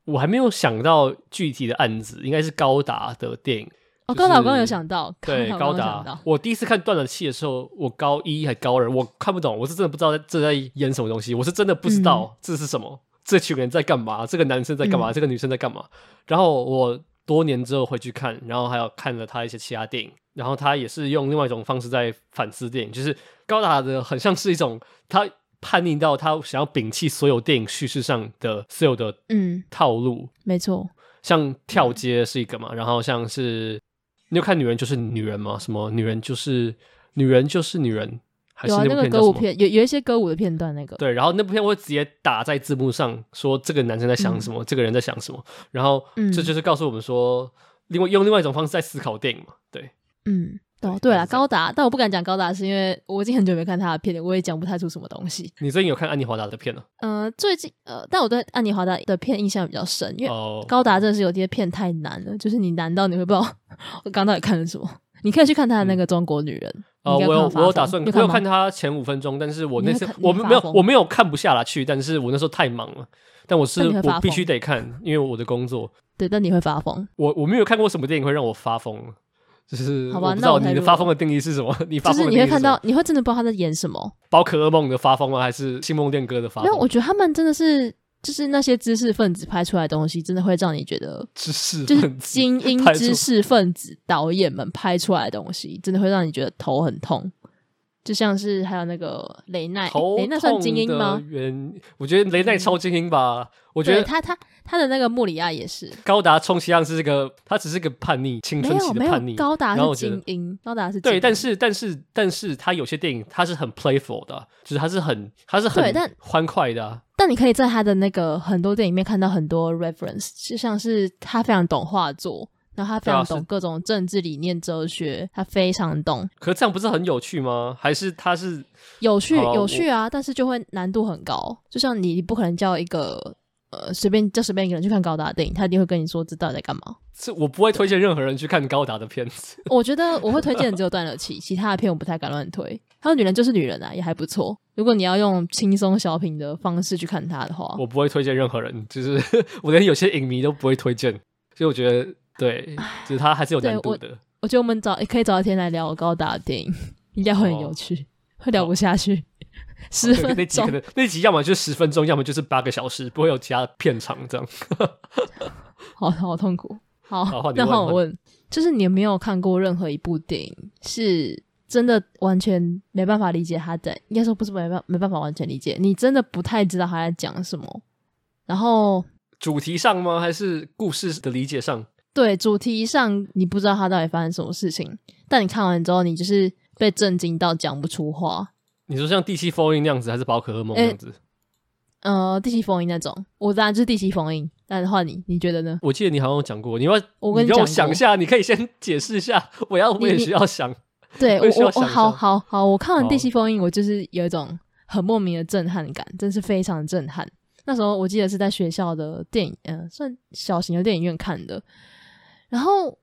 我还没有想到具体的案子，应该是高达的电影。哦，高达我刚刚有想到，对，高达。我第一次看断了气的时候，我高一还高二，我看不懂，我是真的不知道这在演什么东西，我是真的不知道这是什么。嗯这群人在干嘛？这个男生在干嘛？嗯、这个女生在干嘛？然后我多年之后回去看，然后还有看了他一些其他电影，然后他也是用另外一种方式在反思电影，就是高达的很像是一种他叛逆到他想要摒弃所有电影叙事上的所有的嗯套路，没错。像跳街是一个嘛，嗯、然后像是你有看《女人就是女人》吗？什么女人就是女人就是女人？还是那，有、啊、那个歌舞片，有有一些歌舞的片段，那个对，然后那部片我会直接打在字幕上，说这个男生在想什么，嗯、这个人在想什么，然后这就是告诉我们说，另外用另外一种方式在思考电影嘛，对，嗯。哦，对了，高达，但我不敢讲高达，是因为我已经很久没看他的片了，我也讲不太出什么东西。你最近有看安妮华达的片了？呃，最近呃，但我对安妮华达的片印象比较深，因为高达真的是有些片太难了，就是你难到你会不知道 我刚到底看了什么。你可以去看他的那个《中国女人》哦，我有我有打算，我有看他前五分钟，但是我那次我没有我没有看不下来去，但是我那时候太忙了，但我是我必须得看，因为我的工作。对，但你会发疯。我我没有看过什么电影会让我发疯。就是好吧，我不知道你的发疯的定义是什么？你发疯就是你会看到，你会真的不知道他在演什么？宝可梦的发疯吗？还是星梦恋歌的发疯？没有，我觉得他们真的是，就是那些知识分子拍出来的东西，真的会让你觉得知识就是精英知识分子导演们拍出来的东西，真的会让你觉得头很痛。就像是还有那个雷奈，雷奈算精英吗？原我觉得雷奈超精英吧。我觉得他他他的那个莫里亚也是。高达充其量是这个，他只是个叛逆青春期的叛逆。高达是精英，高达是对，但是但是但是他有些电影他是很 playful 的，就是他是很他是很欢快的。但你可以在他的那个很多电影里面看到很多 reference，就像是他非常懂画作。然后他非常懂各种政治理念、哲学，他非常懂。可是这样不是很有趣吗？还是他是有趣有趣啊？但是就会难度很高。就像你不可能叫一个呃随便叫随便一个人去看高达的电影，他一定会跟你说这到底在干嘛。是我不会推荐任何人去看高达的片子。我觉得我会推荐的只有断了气，其他的片我不太敢乱推。还有女人就是女人啊，也还不错。如果你要用轻松小品的方式去看它的话，我不会推荐任何人，就是 我连有些影迷都不会推荐，所以我觉得。对，就是他还是有难度的。我，我觉得我们找也可以找一天来聊高达的电影，应该会很有趣，哦、会聊不下去。十、哦、分钟那集可能那集要么就是十分钟，要么就是八个小时，不会有其他片长这样。好好痛苦。好，好那换我问，就是你有没有看过任何一部电影，是真的完全没办法理解他在，应该说不是没办没办法完全理解，你真的不太知道他在讲什么。然后主题上吗？还是故事的理解上？对，主题上你不知道他到底发生什么事情，但你看完之后，你就是被震惊到讲不出话。你说像《第七封印》那样子，还是《宝可梦》那样子？呃，《第七封印》那种，我当然就是《第七封印》。但是换你，你觉得呢？我记得你好像有讲过，你要我跟你讲，我想一下，你可以先解释一下。我要，我也需要想。对 我，我，我好好好，我看完《第七封印》，我就是有一种很莫名的震撼感，真是非常震撼。那时候我记得是在学校的电影，嗯、呃，算小型的电影院看的。然后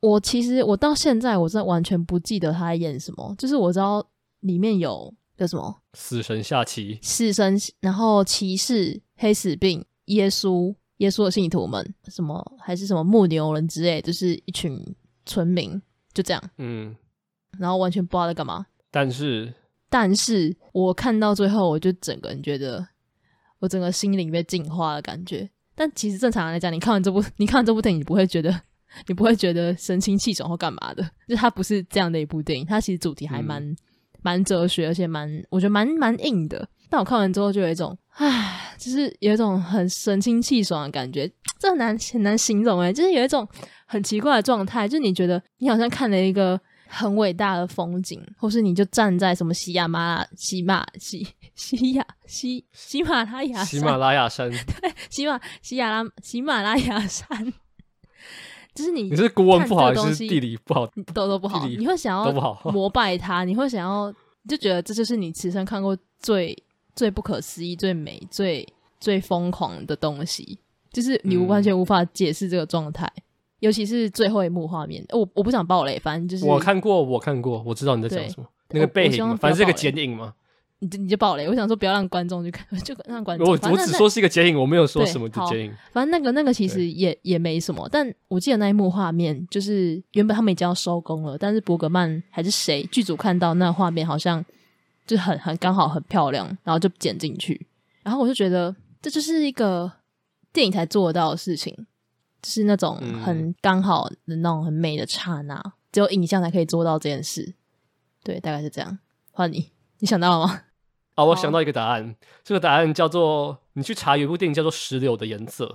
我其实我到现在我真的完全不记得他在演什么，就是我知道里面有叫什么死神下棋、死神，然后骑士、黑死病、耶稣、耶稣的信徒们，什么还是什么牧牛人之类，就是一群村民，就这样，嗯，然后完全不知道在干嘛。但是，但是我看到最后，我就整个人觉得我整个心灵被净化的感觉。但其实正常来讲，你看完这部，你看完这部电影，你不会觉得。你不会觉得神清气爽或干嘛的，就 它不是这样的一部电影，它其实主题还蛮蛮、嗯、哲学，而且蛮我觉得蛮蛮硬的。但我看完之后就有一种，唉，就是有一种很神清气爽的感觉，这很难很难形容诶，就是有一种很奇怪的状态，就是你觉得你好像看了一个很伟大的风景，或是你就站在什么喜马拉雅喜马喜喜亚喜喜马拉雅喜马拉雅山，对，喜马喜亚拉喜马拉雅山。就是你，你是国文不好还是地理不好？都都不好。你会想要膜拜他，你会想要就觉得这就是你此生看过最最不可思议、最美、最最疯狂的东西。就是你完全无法解释这个状态，嗯、尤其是最后一幕画面。我我不想爆雷，反正就是我看过，我看过，我知道你在讲什么。那个背影，反正是个剪影嘛。你就你就爆雷！我想说不要让观众去看，就让观众。我我只说是一个剪影，我没有说什么的剪影。反正那个那个其实也也没什么，但我记得那一幕画面，就是原本他们已经要收工了，但是伯格曼还是谁剧组看到那画面好像就很很刚好很漂亮，然后就剪进去。然后我就觉得这就是一个电影才做得到的事情，就是那种很刚好的那种很美的刹那，只有影像才可以做到这件事。对，大概是这样。换你，你想到了吗？啊，我想到一个答案，这个答案叫做你去查有一部电影叫做《石榴的颜色》，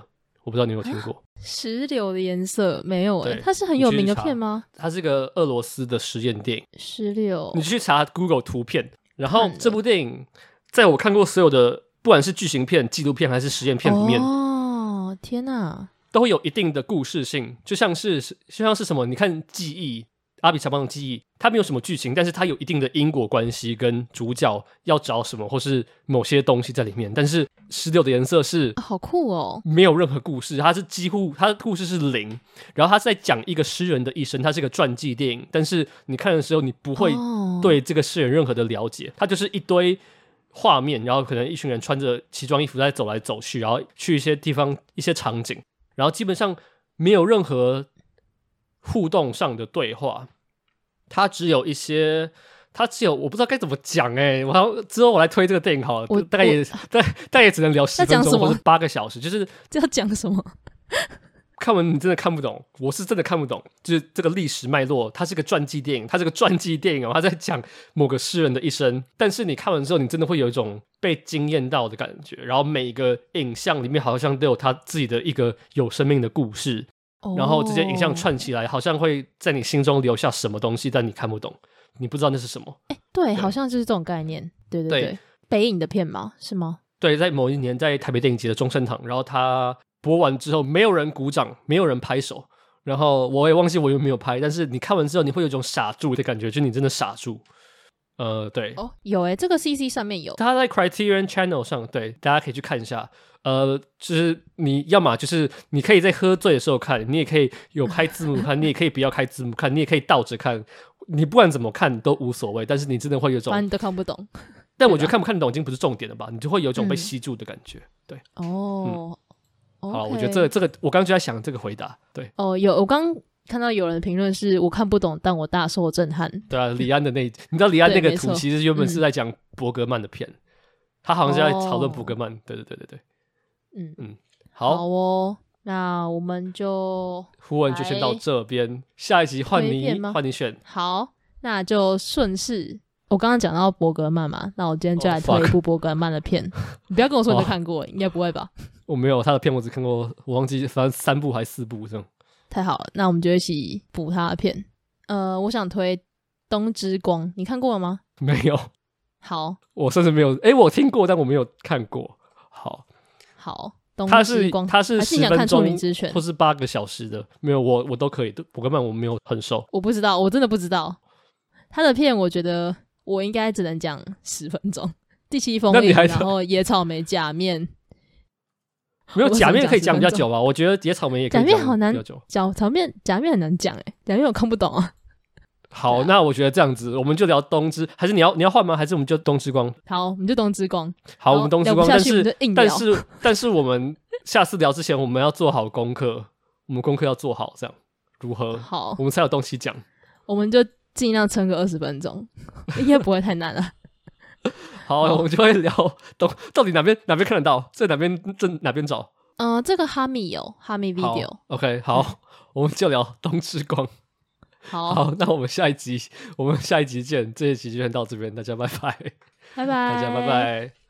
我不知道你有没有听过。石榴的颜色没有哎、欸，对它是很有名的片吗？它是个俄罗斯的实验电影。石榴，你去查 Google 图片，然后这部电影在我看过所有的，不管是剧情片、纪录片还是实验片里面，哦天哪，都会有一定的故事性，就像是就像是什么？你看记忆。阿比查邦的记忆，它没有什么剧情，但是它有一定的因果关系，跟主角要找什么，或是某些东西在里面。但是石榴的颜色是好酷哦，没有任何故事，它是几乎它的故事是零。然后它在讲一个诗人的一生，它是一个传记电影。但是你看的时候，你不会对这个诗人任何的了解，它就是一堆画面，然后可能一群人穿着奇装异服在走来走去，然后去一些地方、一些场景，然后基本上没有任何互动上的对话。它只有一些，它只有我不知道该怎么讲哎、欸，我好之后我来推这个电影好了，我大概也 大概大概也只能聊十分钟或者八个小时，就是这要讲什么？看完你真的看不懂，我是真的看不懂，就是这个历史脉络，它是个传记电影，它是个传记电影哦，它在讲某个诗人的一生，但是你看完之后，你真的会有一种被惊艳到的感觉，然后每一个影像里面好像都有他自己的一个有生命的故事。然后这些影像串起来，好像会在你心中留下什么东西，但你看不懂，你不知道那是什么。哎，对，好像就是这种概念。对对对，北影的片吗？是吗？对，在某一年在台北电影节的中盛堂，然后他播完之后，没有人鼓掌，没有人拍手，然后我也忘记我有没有拍，但是你看完之后，你会有一种傻住的感觉，就你真的傻住。呃，对，哦，有诶，这个 CC 上面有，它在 Criterion Channel 上，对，大家可以去看一下。呃，就是你要么就是你可以在喝醉的时候看，你也可以有开字幕看，你也可以不要开字幕看，你也可以倒着看，你不管怎么看都无所谓。但是你真的会有种，你都看不懂。但我觉 得看不看得懂已经不是重点了吧？你就会有一种被吸住的感觉。嗯、对，哦，嗯、好，我觉得这个这个，我刚刚就在想这个回答。对，哦，有我刚看到有人评论是我看不懂，但我大受震撼。对啊，李安的那，你知道李安 那个图其实原本是在讲伯格曼的片，嗯、他好像是在讨论伯格曼。对对对对对。嗯嗯，好，好哦，那我们就呼文就先到这边，下一集换你换你选。好，那就顺势，我刚刚讲到伯格曼嘛，那我今天就来推一部伯格曼的片。Oh, 你不要跟我说你没看过，哦、应该不会吧？我没有他的片，我只看过，我忘记反正三部还是四部这样。太好了，那我们就一起补他的片。呃，我想推《冬之光》，你看过了吗？没有。好，我甚至没有，哎、欸，我听过，但我没有看过。好。好，它是它是十分钟，或是八个小时的，没有我我都可以。我根本我没有很熟，我不知道，我真的不知道他的片。我觉得我应该只能讲十分钟。第七封印，然后野草莓假面，没有假面可以讲比较久吧？我觉得野草莓也可以讲假面好难讲，假面假面很难讲哎，假面我看不懂啊。好，那我觉得这样子，我们就聊东之，还是你要你要换吗？还是我们就东之光？好，我们就东之光。好，我们东之光。但是但是但是我们下次聊之前，我们要做好功课，我们功课要做好，这样如何？好，我们才有东西讲。我们就尽量撑个二十分钟，应该不会太难了。好，我们就会聊到，到底哪边哪边看得到，在哪边在哪边找？嗯，这个哈密有哈密 video。OK，好，我们就聊冬之光。好，好，那我们下一集，我们下一集见。这一集就先到这边，大家拜拜，拜拜，大家拜拜。